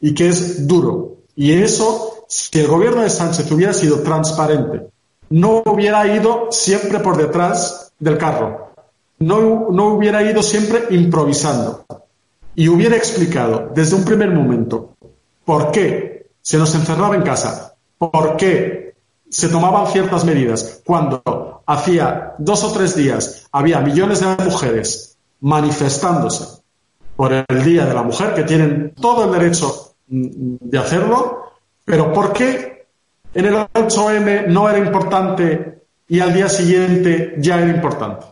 y que es duro. Y eso, si el gobierno de Sánchez hubiera sido transparente, no hubiera ido siempre por detrás del carro, no, no hubiera ido siempre improvisando y hubiera explicado desde un primer momento por qué se nos encerraba en casa, por qué se tomaban ciertas medidas, cuando hacía dos o tres días había millones de mujeres manifestándose por el Día de la Mujer, que tienen todo el derecho mm, de hacerlo, pero ¿por qué en el 8M no era importante y al día siguiente ya era importante?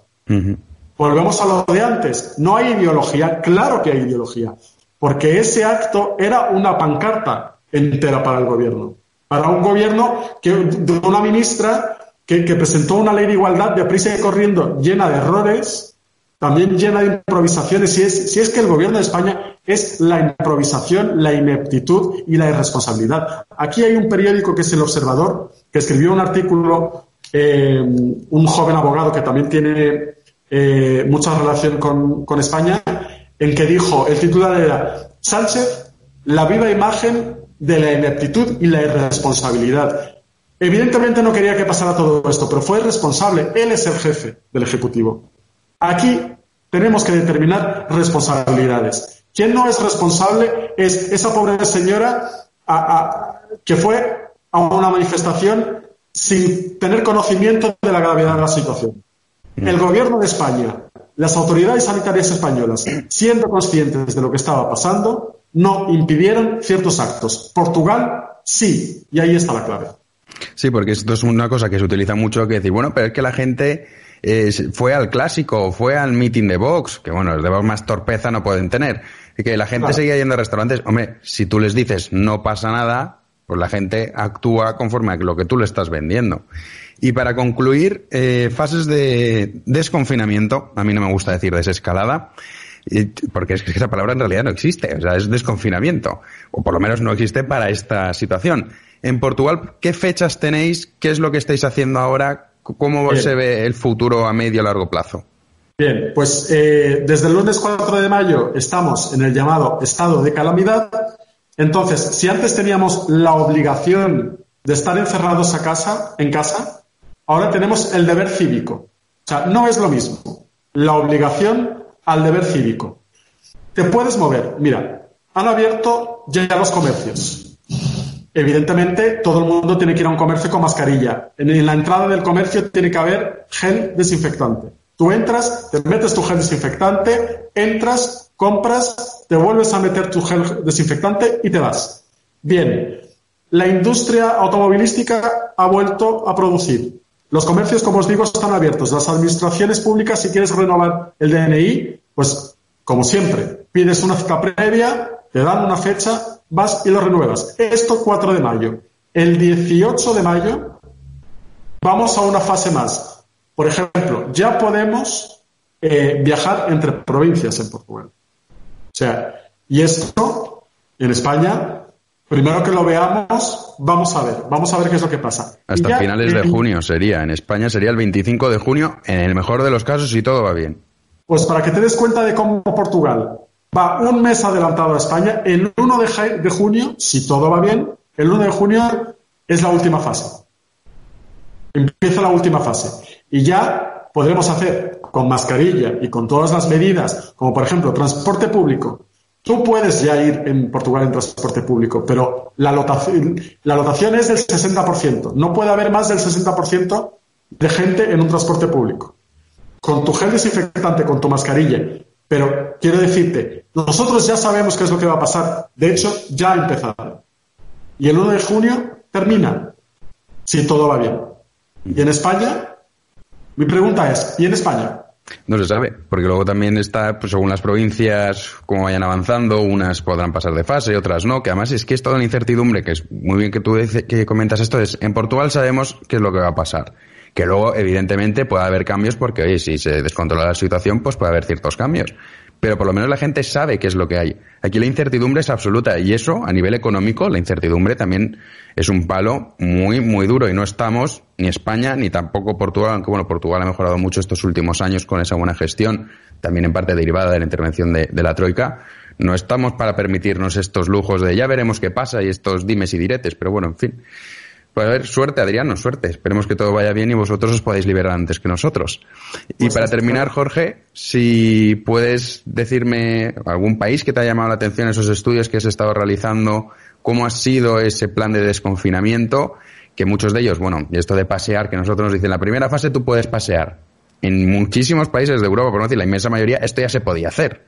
Volvemos a lo de antes. No hay ideología. Claro que hay ideología. Porque ese acto era una pancarta entera para el gobierno. Para un gobierno que, de una ministra que, presentó una ley de igualdad de prisa y corriendo llena de errores, también llena de improvisaciones. Si es, si es que el gobierno de España es la improvisación, la ineptitud y la irresponsabilidad. Aquí hay un periódico que es El Observador, que escribió un artículo, eh, un joven abogado que también tiene eh, mucha relación con, España, en que dijo, el titular era Sánchez, la viva imagen de la ineptitud y la irresponsabilidad. Evidentemente no quería que pasara todo esto, pero fue responsable. Él es el jefe del Ejecutivo. Aquí tenemos que determinar responsabilidades. ¿Quién no es responsable es esa pobre señora que fue a una manifestación sin tener conocimiento de la gravedad de la situación. El gobierno de España, las autoridades sanitarias españolas, siendo conscientes de lo que estaba pasando, no impidieron ciertos actos. Portugal sí, y ahí está la clave. Sí, porque esto es una cosa que se utiliza mucho, que decir, bueno, pero es que la gente eh, fue al clásico, fue al meeting de Vox, que bueno, de Vox más torpeza no pueden tener, y que la gente seguía yendo a restaurantes. Hombre, si tú les dices no pasa nada, pues la gente actúa conforme a lo que tú le estás vendiendo. Y para concluir, eh, fases de desconfinamiento, a mí no me gusta decir desescalada, porque es que esa palabra en realidad no existe, o sea, es desconfinamiento, o por lo menos no existe para esta situación. En Portugal, ¿qué fechas tenéis? ¿Qué es lo que estáis haciendo ahora? ¿Cómo se ve el futuro a medio o largo plazo? Bien, pues eh, desde el lunes 4 de mayo estamos en el llamado estado de calamidad. Entonces, si antes teníamos la obligación de estar encerrados a casa, en casa, Ahora tenemos el deber cívico. O sea, no es lo mismo la obligación al deber cívico. Te puedes mover. Mira, han abierto ya los comercios. Evidentemente, todo el mundo tiene que ir a un comercio con mascarilla. En la entrada del comercio tiene que haber gel desinfectante. Tú entras, te metes tu gel desinfectante, entras, compras, te vuelves a meter tu gel desinfectante y te vas. Bien, la industria automovilística ha vuelto a producir. Los comercios, como os digo, están abiertos. Las administraciones públicas, si quieres renovar el DNI, pues como siempre, pides una cita previa, te dan una fecha, vas y lo renuevas. Esto 4 de mayo. El 18 de mayo vamos a una fase más. Por ejemplo, ya podemos eh, viajar entre provincias en Portugal. O sea, y esto en España Primero que lo veamos, vamos a ver, vamos a ver qué es lo que pasa. Hasta finales de junio sería, en España sería el 25 de junio, en el mejor de los casos, si todo va bien. Pues para que te des cuenta de cómo Portugal va un mes adelantado a España, el 1 de, junio, si todo va bien, el 1 de junio es la última fase. Empieza la última fase. Y ya podremos hacer con mascarilla y con todas las medidas, como por ejemplo transporte público, Tú puedes ya ir en Portugal en transporte público, pero la lotación, la lotación es del 60%. No puede haber más del 60% de gente en un transporte público. Con tu gel desinfectante, con tu mascarilla. Pero quiero decirte, nosotros ya sabemos qué es lo que va a pasar. De hecho, ya ha empezado. Y el 1 de junio termina, si todo va bien. Y en España, mi pregunta es, ¿y en España? No se sabe, porque luego también está, pues según las provincias, como vayan avanzando, unas podrán pasar de fase, otras no, que además es que es toda la incertidumbre, que es muy bien que tú que comentas esto, es en Portugal sabemos qué es lo que va a pasar. Que luego, evidentemente, puede haber cambios porque, oye, si se descontrola la situación, pues puede haber ciertos cambios pero por lo menos la gente sabe qué es lo que hay. Aquí la incertidumbre es absoluta y eso, a nivel económico, la incertidumbre también es un palo muy, muy duro y no estamos, ni España, ni tampoco Portugal, aunque bueno, Portugal ha mejorado mucho estos últimos años con esa buena gestión, también en parte derivada de la intervención de, de la Troika. No estamos para permitirnos estos lujos de ya veremos qué pasa y estos dimes y diretes, pero bueno, en fin. Pues a ver, suerte, Adriano, suerte. Esperemos que todo vaya bien y vosotros os podáis liberar antes que nosotros. y pues para terminar, Jorge, si puedes decirme algún país que te ha llamado la atención esos estudios que has estado realizando, cómo ha sido ese plan de desconfinamiento, que muchos de ellos, bueno, y esto de pasear, que nosotros nos dicen, la primera fase tú puedes pasear. En muchísimos países de Europa, por no decir la inmensa mayoría, esto ya se podía hacer.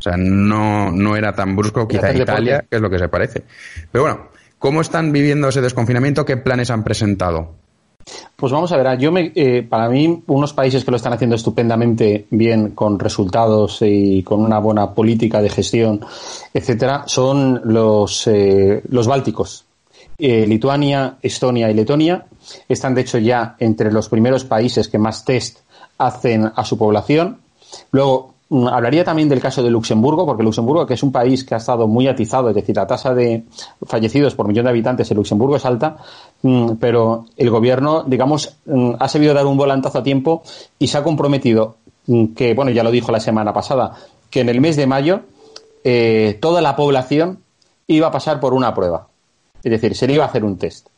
O sea, no, no era tan brusco, quizá Italia, que es lo que se parece. Pero bueno, ¿cómo están viviendo ese desconfinamiento? ¿Qué planes han presentado? Pues vamos a ver, yo me, eh, para mí unos países que lo están haciendo estupendamente bien, con resultados y con una buena política de gestión, etcétera, son los, eh, los bálticos. Eh, Lituania, Estonia y Letonia están de hecho ya entre los primeros países que más test hacen a su población. Luego, hablaría también del caso de Luxemburgo, porque Luxemburgo, que es un país que ha estado muy atizado, es decir, la tasa de fallecidos por millón de habitantes en Luxemburgo es alta, mm, pero el gobierno, digamos, mm, ha sabido dar un volantazo a tiempo y se ha comprometido mm, que, bueno, ya lo dijo la semana pasada, que en el mes de mayo eh, toda la población iba a pasar por una prueba. Es decir, se le iba a hacer un test.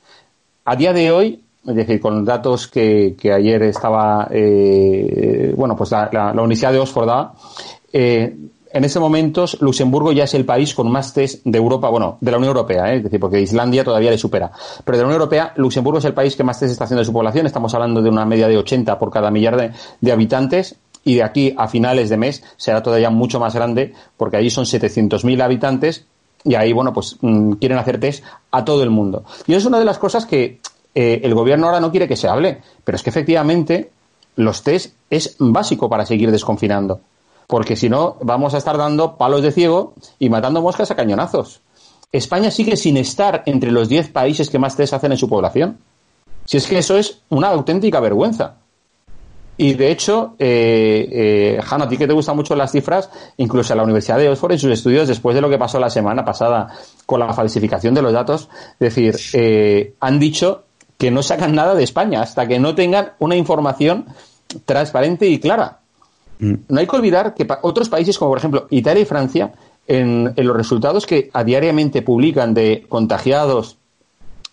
A día de hoy, es decir, con datos que, que ayer estaba, eh, bueno, pues la, la- la Universidad de Oxford daba, eh, en ese momento Luxemburgo ya es el país con más test de Europa, bueno, de la Unión Europea, ¿eh? es decir, porque Islandia todavía le supera. Pero de la Unión Europea, Luxemburgo es el país que más test está haciendo de su población. Estamos hablando de una media de 80 por cada millar de, de habitantes. Y de aquí a finales de mes será todavía mucho más grande, porque allí son 700.000 habitantes y ahí, bueno, pues mm, quieren hacer test a todo el mundo. Y es una de las cosas que eh, el gobierno ahora no quiere que se hable, pero es que efectivamente los test es básico para seguir desconfinando. Porque si no, vamos a estar dando palos de ciego y matando moscas a cañonazos. España sigue sin estar entre los 10 países que más test hacen en su población. Si es que eso es una auténtica vergüenza. Y de hecho, eh, eh, Hanna, a ti que te gustan mucho las cifras, incluso la Universidad de Oxford en sus estudios, después de lo que pasó la semana pasada con la falsificación de los datos, es decir, eh, han dicho que no sacan nada de España hasta que no tengan una información transparente y clara. No hay que olvidar que pa- otros países, como por ejemplo Italia y Francia, en, en los resultados que a diariamente publican de contagiados,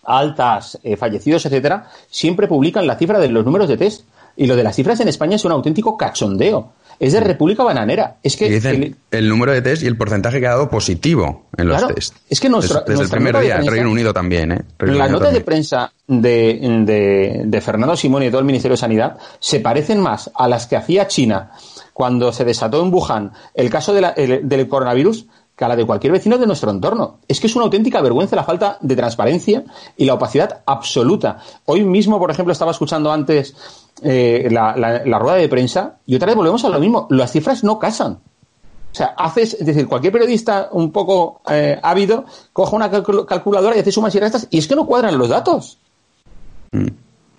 altas, eh, fallecidos, etcétera, siempre publican la cifra de los números de test. Y lo de las cifras en España es un auténtico cachondeo. Es de República Bananera. Es que Y dicen el- el número de test y el porcentaje que ha dado positivo en los Claro, test. es que nuestra- desde, desde el primer día, prensa- Reino Unido también, ¿eh? Reino la Unido nota de prensa de, de, de Fernando Simón y de todo el Ministerio de Sanidad se parecen más a las que hacía China cuando se desató en Wuhan el caso de la- el- del coronavirus que a la de cualquier vecino de nuestro entorno. Es que es una auténtica vergüenza la falta de transparencia y la opacidad absoluta. Hoy mismo, por ejemplo, estaba escuchando antes eh, la, la- la rueda de prensa y otra vez volvemos a lo mismo. Las cifras no casan. O sea, haces, es decir, cualquier periodista un poco eh, ávido coge una calcul- calculadora y hace sumas y restas y es que no cuadran los datos.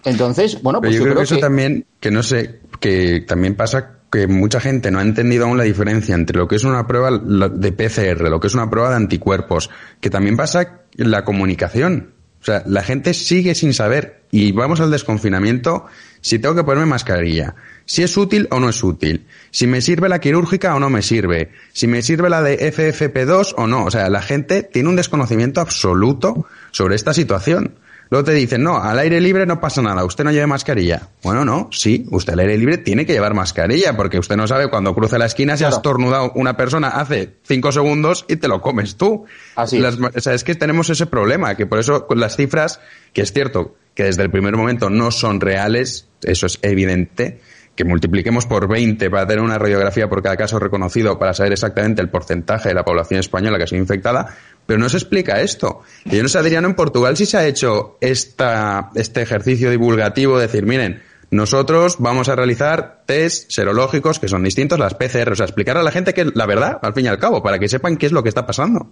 Entonces, bueno, Mm. Pero pues yo, yo, creo, que eso que también, que no sé, que también pasa que mucha gente no ha entendido aún la diferencia entre lo que es una prueba de PCR, lo que es una prueba de anticuerpos, que también pasa en la comunicación. O sea, la gente sigue sin saber y vamos al desconfinamiento si tengo que ponerme mascarilla, si es útil o no es útil, si me sirve la quirúrgica o no me sirve, si me sirve la de FFP2 o no. O sea, la gente tiene un desconocimiento absoluto sobre esta situación. Luego te dicen, no, al aire libre no pasa nada, usted no lleve mascarilla. Bueno, no, sí, usted al aire libre tiene que llevar mascarilla, porque usted no sabe cuando cruce la esquina si ha estornudado una persona hace cinco segundos y te lo comes tú. Así. Las o sea, es que tenemos ese problema, que por eso con las cifras, que es cierto que desde el primer momento no son reales, eso es evidente, que multipliquemos por 20 para tener una radiografía por cada caso reconocido para saber exactamente el porcentaje de la población española que ha sido infectada, pero no se explica esto. Y yo no sé, Adriano, en Portugal sí se ha hecho esta, este ejercicio divulgativo de decir, miren, nosotros vamos a realizar test serológicos que son distintos, las PCR, o sea, explicar a la gente que la verdad, al fin y al cabo, para que sepan qué es lo que está pasando.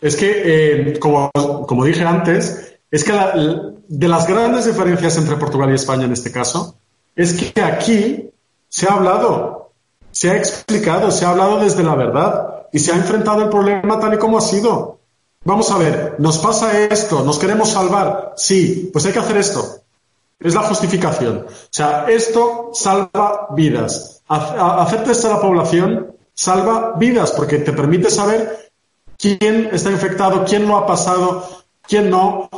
Es que, eh, como, como dije antes, es que la- de las grandes diferencias entre Portugal y España en este caso, es que aquí se ha hablado, se ha explicado, se ha hablado desde la verdad y se ha enfrentado el problema tal y como ha sido. Vamos a ver, nos pasa esto, nos queremos salvar, sí, pues hay que hacer esto. Es la justificación. O sea, esto salva vidas. Ha- ha- Hacer test a la población salva vidas porque te permite saber quién está infectado, quién lo ha pasado, quién no.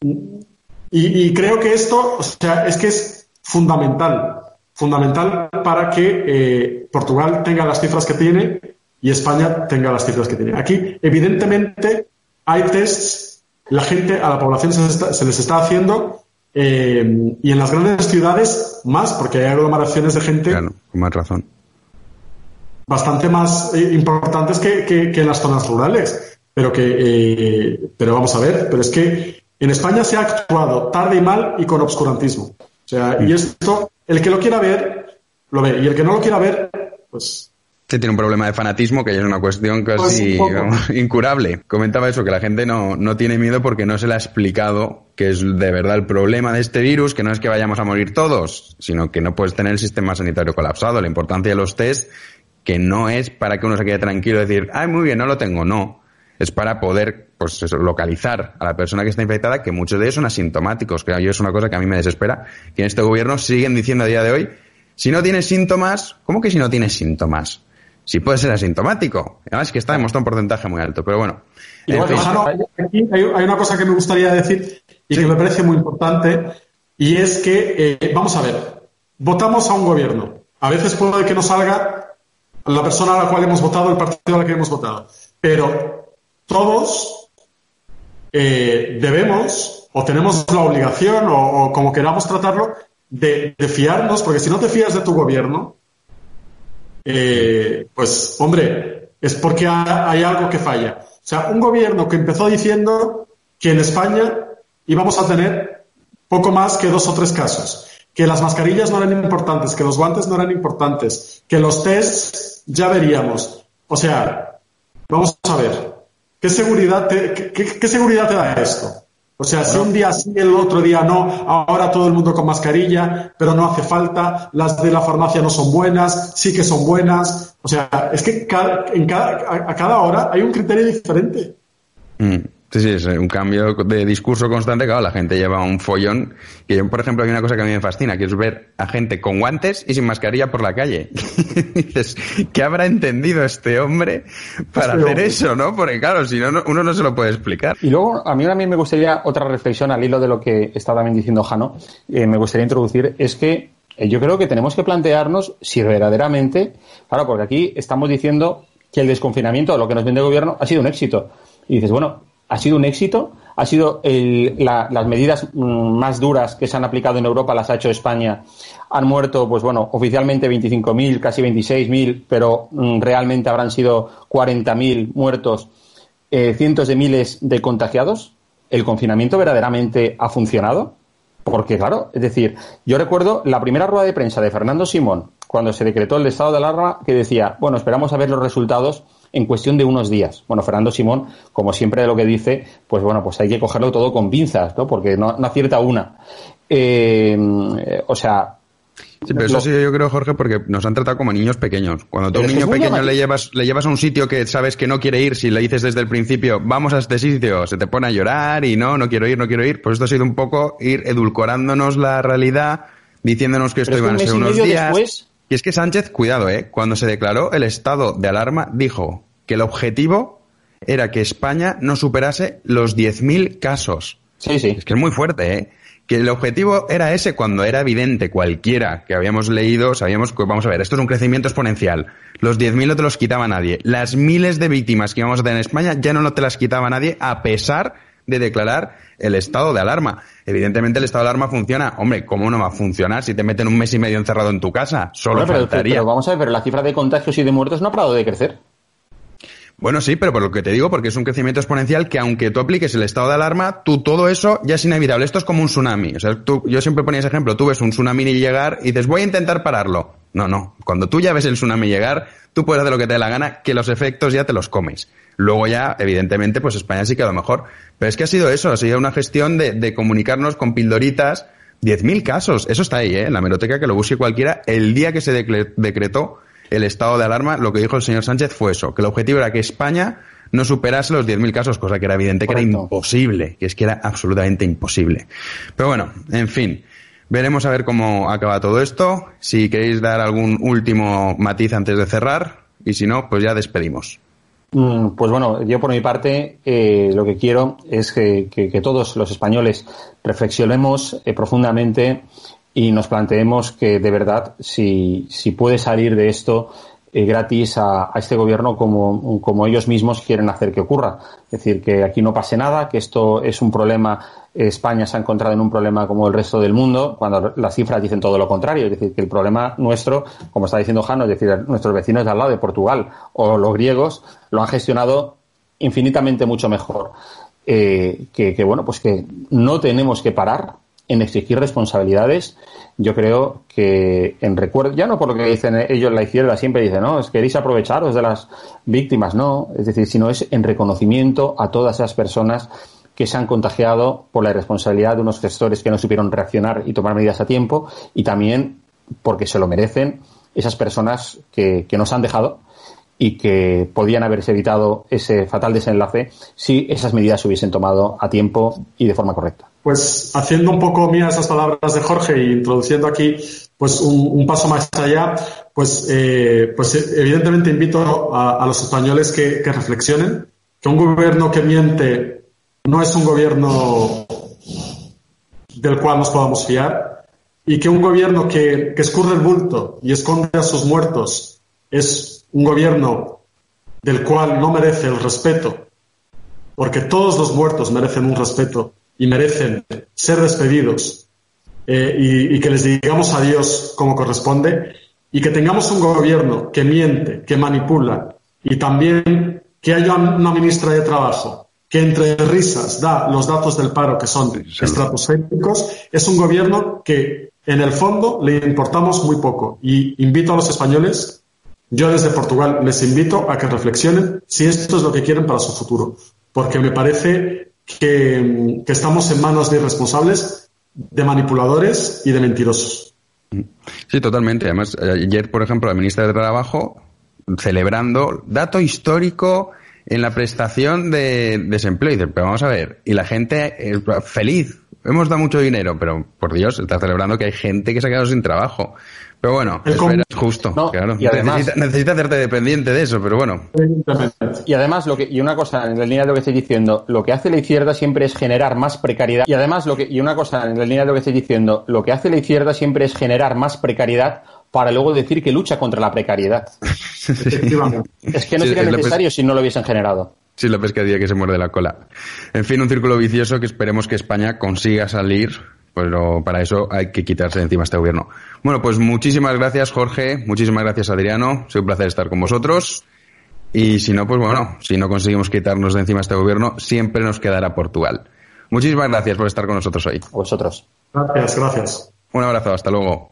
Y, y creo que esto, o sea, es que es fundamental, fundamental para que eh, Portugal tenga las cifras que tiene y España tenga las cifras que tiene. Aquí, evidentemente, hay tests la gente, a la población se, les está- se les está haciendo eh, y en las grandes ciudades más, porque hay aglomeraciones de gente Claro, con más razón. bastante más eh, importantes que, que- que en las zonas rurales. Pero que, eh, pero vamos a ver, pero es que en España se ha actuado tarde y mal y con obscurantismo. O sea, y esto, el que lo quiera ver, lo ve, y el que no lo quiera ver, pues Este tiene un problema de fanatismo que ya es una cuestión Pues casi un incurable. Comentaba eso, que la gente no, no tiene miedo porque no se le ha explicado que es de verdad el problema de este virus, que no es que vayamos a morir todos, sino que no puedes tener el sistema sanitario colapsado. La importancia de los test, que no es para que uno se quede tranquilo y decir, ay, muy bien, no lo tengo, no. Es para poder, pues eso, localizar a la persona que está infectada, que muchos de ellos son asintomáticos, que es una cosa que a mí me desespera, que en este gobierno siguen diciendo a día de hoy, si no tienes síntomas, ¿cómo que si no tienes síntomas? Si puede ser asintomático. Además que está demostrado un porcentaje muy alto, pero bueno. Y En bueno, fin. Jano, aquí hay, hay una cosa que me gustaría decir y que me parece muy importante, y es que, eh, vamos a ver, votamos a un gobierno. A veces puede que no salga la persona a la cual hemos votado, el partido al que hemos votado. Pero todos eh, debemos, o tenemos la obligación, o, como queramos tratarlo, de, fiarnos, porque si no te fías de tu gobierno, eh, pues hombre, es porque ha- hay algo que falla. O sea, un gobierno que empezó diciendo que en España íbamos a tener poco más que dos o tres casos, que las mascarillas no eran importantes, que los guantes no eran importantes, que los tests ya veríamos. O sea, vamos a ver, ¿qué seguridad te, qué- qué- qué seguridad te da esto? O sea, si un día sí, el otro día no, ahora todo el mundo con mascarilla, pero no hace falta, las de la farmacia no son buenas, sí que son buenas. O sea, es que cada- en cada, a, a cada hora hay un criterio diferente. Mm, Sí, sí, es un cambio de discurso constante. Claro, la gente lleva un follón. Que yo, por ejemplo, hay una cosa que a mí me fascina, que es ver a gente con guantes y sin mascarilla por la calle. Dices, ¿qué habrá entendido este hombre para Este hacer eso, no? Porque claro, si no, no- uno no se lo puede explicar. Y luego, a mí también me gustaría otra reflexión al hilo de lo que está también diciendo Jano, eh, me gustaría introducir, es que eh, yo creo que tenemos que plantearnos si verdaderamente, claro, porque aquí estamos diciendo que el desconfinamiento, lo que nos vende el gobierno, ha sido un éxito. Y dices, bueno, ha sido un éxito, ha sido las medidas mm, más duras que se han aplicado en Europa, las ha hecho España. Han muerto, pues bueno, oficialmente 25.000, casi 26.000, pero mm, realmente habrán sido 40.000 muertos eh, cientos de miles de contagiados, ¿el confinamiento verdaderamente ha funcionado? Porque, claro, es decir, yo recuerdo la primera rueda de prensa de Fernando Simón, cuando se decretó el estado de alarma, que decía, bueno, esperamos a ver los resultados en cuestión de unos días. Bueno, Fernando Simón, como siempre de lo que dice, pues bueno, pues hay que cogerlo todo con pinzas, ¿no? Porque no, no acierta una. Eh, o sea, Sí, pero eso sí yo creo, Jorge, porque nos han tratado como niños pequeños. Cuando tú a un niño pequeño le llevas, le llevas a un sitio que sabes que no quiere ir, si le dices desde el principio, vamos a este sitio, se te pone a llorar y no, no quiero ir, no quiero ir. Pues esto ha sido un poco ir edulcorándonos la realidad, diciéndonos que esto Pero iban a ser unos días. después- Y es que Sánchez, cuidado, eh, cuando se declaró el estado de alarma, dijo que el objetivo era que España no superase los 10.000 casos. sí, sí. Es que es muy fuerte, ¿eh? Que el objetivo era ese cuando era evidente cualquiera que habíamos leído, sabíamos que, vamos a ver, esto es un crecimiento exponencial. Los 10.000 no te los quitaba nadie. Las miles de víctimas que íbamos a tener en España ya no te las quitaba nadie a pesar de declarar el estado de alarma. Evidentemente el estado de alarma funciona. Hombre, ¿cómo no va a funcionar si te meten un mes y medio encerrado en tu casa? Solo Bueno, pero, faltaría. pero vamos a ver, pero la cifra de contagios y de muertos no ha parado de crecer. Bueno, sí, pero por lo que te digo, porque es un crecimiento exponencial que aunque tú apliques el estado de alarma, tú todo eso ya es inevitable. Esto es como un tsunami. O sea, tú, yo siempre ponía ese ejemplo. Tú ves un tsunami llegar y dices, voy a intentar pararlo. No, no. Cuando tú ya ves el tsunami llegar, tú puedes hacer lo que te dé la gana, que los efectos ya te los comes. Luego ya, evidentemente, pues España sí que a lo mejor. Pero es que ha sido eso, ha sido una gestión de, de comunicarnos con pildoritas. 10.000 casos. Eso está ahí, ¿eh? En la meroteca que lo busque cualquiera. El día que se decretó el estado de alarma, lo que dijo el señor Sánchez fue eso, que el objetivo era que España no superase los 10.000 casos, cosa que era evidente que era imposible, que es que era absolutamente imposible. Pero bueno, en fin, veremos a ver cómo acaba todo esto. Si queréis dar algún último matiz antes de cerrar, y si no, pues ya despedimos. Mm, Pues bueno, yo por mi parte eh, lo que quiero es que, que- que todos los españoles reflexionemos eh, profundamente y nos planteemos que de verdad si, si puede salir de esto eh, gratis a, este gobierno como, como ellos mismos quieren hacer que ocurra. Es decir, que aquí no pase nada, que esto es un problema España se ha encontrado en un problema como el resto del mundo, cuando las cifras dicen todo lo contrario. Es decir, que el problema nuestro, como está diciendo Jano, es decir, nuestros vecinos de al lado de Portugal o los griegos lo han gestionado infinitamente mucho mejor. Eh, que, bueno, pues que no tenemos que parar en exigir responsabilidades. Yo creo que en recuerdo, ya no por lo que dicen ellos la izquierda, siempre dicen, no, es que queréis aprovecharos de las víctimas, no, es decir, sino es en reconocimiento a todas esas personas que se han contagiado por la irresponsabilidad de unos gestores que no supieron reaccionar y tomar medidas a tiempo y también porque se lo merecen esas personas que, que nos han dejado y que podían haberse evitado ese fatal desenlace si esas medidas se hubiesen tomado a tiempo y de forma correcta. Pues haciendo un poco mías esas palabras de Jorge e introduciendo aquí pues un, paso más allá, pues, eh, pues evidentemente invito a, a los españoles que, que reflexionen, que un gobierno que miente no es un gobierno del cual nos podamos fiar y que un gobierno que, que escurre el bulto y esconde a sus muertos es un gobierno del cual no merece el respeto, porque todos los muertos merecen un respeto y merecen ser despedidos eh, y, y, que les digamos adiós como corresponde y que tengamos un gobierno que miente, que manipula y también que haya una ministra de Trabajo que entre risas da los datos del paro que son sí, estratosféricos, es un gobierno que en el fondo le importamos muy poco. Y invito a los españoles, yo desde Portugal les invito a que reflexionen si esto es lo que quieren para su futuro, porque me parece que, estamos en manos de irresponsables, de manipuladores y de mentirosos. Sí, totalmente. Además, ayer, por ejemplo, la ministra de Trabajo celebrando dato histórico en la prestación de desempleo. Y dice, pero vamos a ver, y la gente es feliz, hemos dado mucho dinero, pero por Dios, está celebrando que hay gente que se ha quedado sin trabajo. Pero bueno, es justo, no, claro. Y además, necesita, necesita, hacerte dependiente de eso, pero bueno. Y además, lo que, y una cosa, en la línea de lo que estoy diciendo, lo que hace la izquierda siempre es generar más precariedad. Y además, lo que, y una cosa, en la línea de lo que estoy diciendo, lo que hace la izquierda siempre es generar más precariedad para luego decir que lucha contra la precariedad. es que no sería sí, necesario si no lo hubiesen generado. Sí, la pescadilla que se muerde la cola. En fin, un círculo vicioso que esperemos que España consiga salir, pero para eso hay que quitarse de encima este gobierno. Bueno, pues muchísimas gracias, Jorge. Muchísimas gracias, Adriano. Es un placer estar con vosotros. Y si no, pues bueno, si no conseguimos quitarnos de encima este gobierno, siempre nos quedará Portugal. Muchísimas gracias por estar con nosotros hoy. A vosotros. Gracias, gracias. Un abrazo, hasta luego.